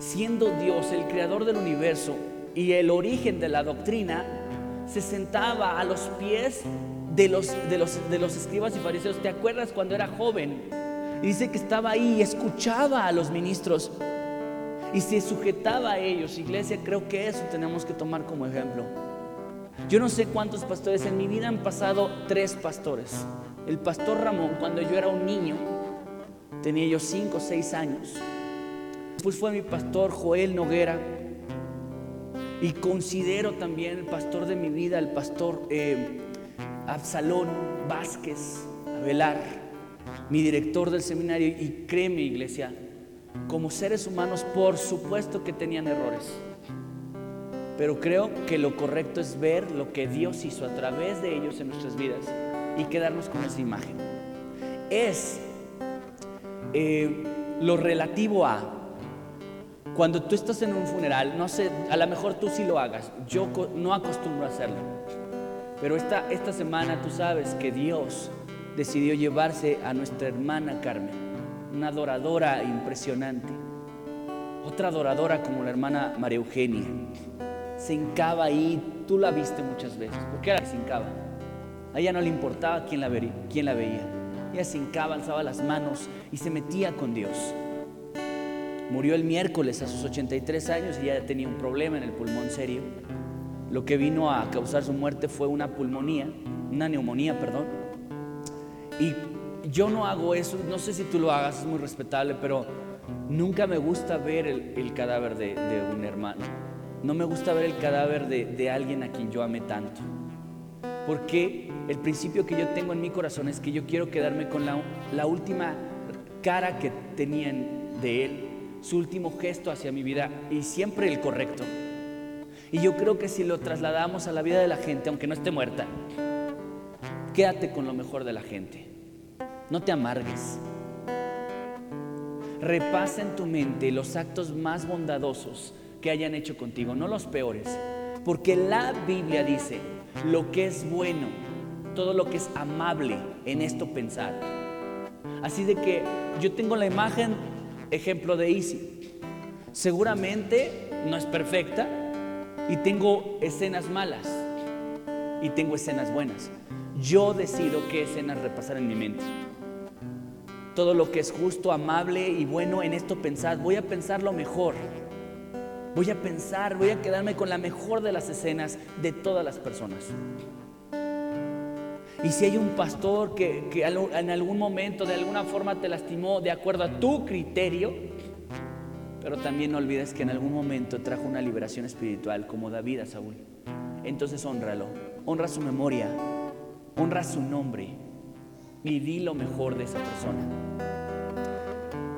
Siendo Dios el creador del universo y el origen de la doctrina, se sentaba a los pies de los, de los, de los escribas y fariseos. ¿Te acuerdas cuando era joven? Y dice que estaba ahí y escuchaba a los ministros y se sujetaba a ellos. Iglesia, creo que eso tenemos que tomar como ejemplo. Yo no sé cuántos pastores, en mi vida han pasado tres pastores. El pastor Ramón, cuando yo era un niño, tenía yo cinco o seis años. Después fue mi pastor Joel Noguera. Y considero también el pastor de mi vida, el pastor eh, Absalón Vázquez Avelar, mi director del seminario. Y créeme, iglesia, como seres humanos, por supuesto que tenían errores. Pero creo que lo correcto es ver lo que Dios hizo a través de ellos en nuestras vidas y quedarnos con esa imagen. Es eh, lo relativo a cuando tú estás en un funeral, no sé, a lo mejor tú sí lo hagas, yo no acostumbro a hacerlo, pero esta, esta semana tú sabes que Dios decidió llevarse a nuestra hermana Carmen, una adoradora impresionante, otra adoradora como la hermana María Eugenia, se hincaba ahí, tú la viste muchas veces, ¿por qué se hincaba? A ella no le importaba quién la, quién la veía, ella se hincaba, alzaba las manos y se metía con Dios. Murió el miércoles a sus 83 años y ya tenía un problema en el pulmón serio. Lo que vino a causar su muerte fue una pulmonía, una neumonía, perdón. Y yo no hago eso, no sé si tú lo hagas, es muy respetable, pero nunca me gusta ver el, cadáver de, un hermano. No me gusta ver el cadáver de, alguien a quien yo amé tanto. Porque el principio que yo tengo en mi corazón es que yo quiero quedarme con la, la última cara que tenían de él su último gesto hacia mi vida y siempre el correcto. Y yo creo que si lo trasladamos a la vida de la gente, aunque no esté muerta, quédate con lo mejor de la gente. No te amargues. Repasa en tu mente los actos más bondadosos que hayan hecho contigo, no los peores. Porque la Biblia dice, lo que es bueno, todo lo que es amable, en esto pensar. Así de que yo tengo la imagen ejemplo de Easy. Seguramente no es perfecta y tengo escenas malas y tengo escenas buenas. Yo decido qué escenas repasar en mi mente. Todo lo que es justo, amable y bueno en esto pensar. Voy a pensar lo mejor. Voy a pensar, voy a quedarme con la mejor de las escenas de todas las personas. Y si hay un pastor que, en algún momento de alguna forma te lastimó de acuerdo a tu criterio, pero también no olvides que en algún momento trajo una liberación espiritual como David a Saúl. Entonces honralo, honra su memoria, honra su nombre y di lo mejor de esa persona.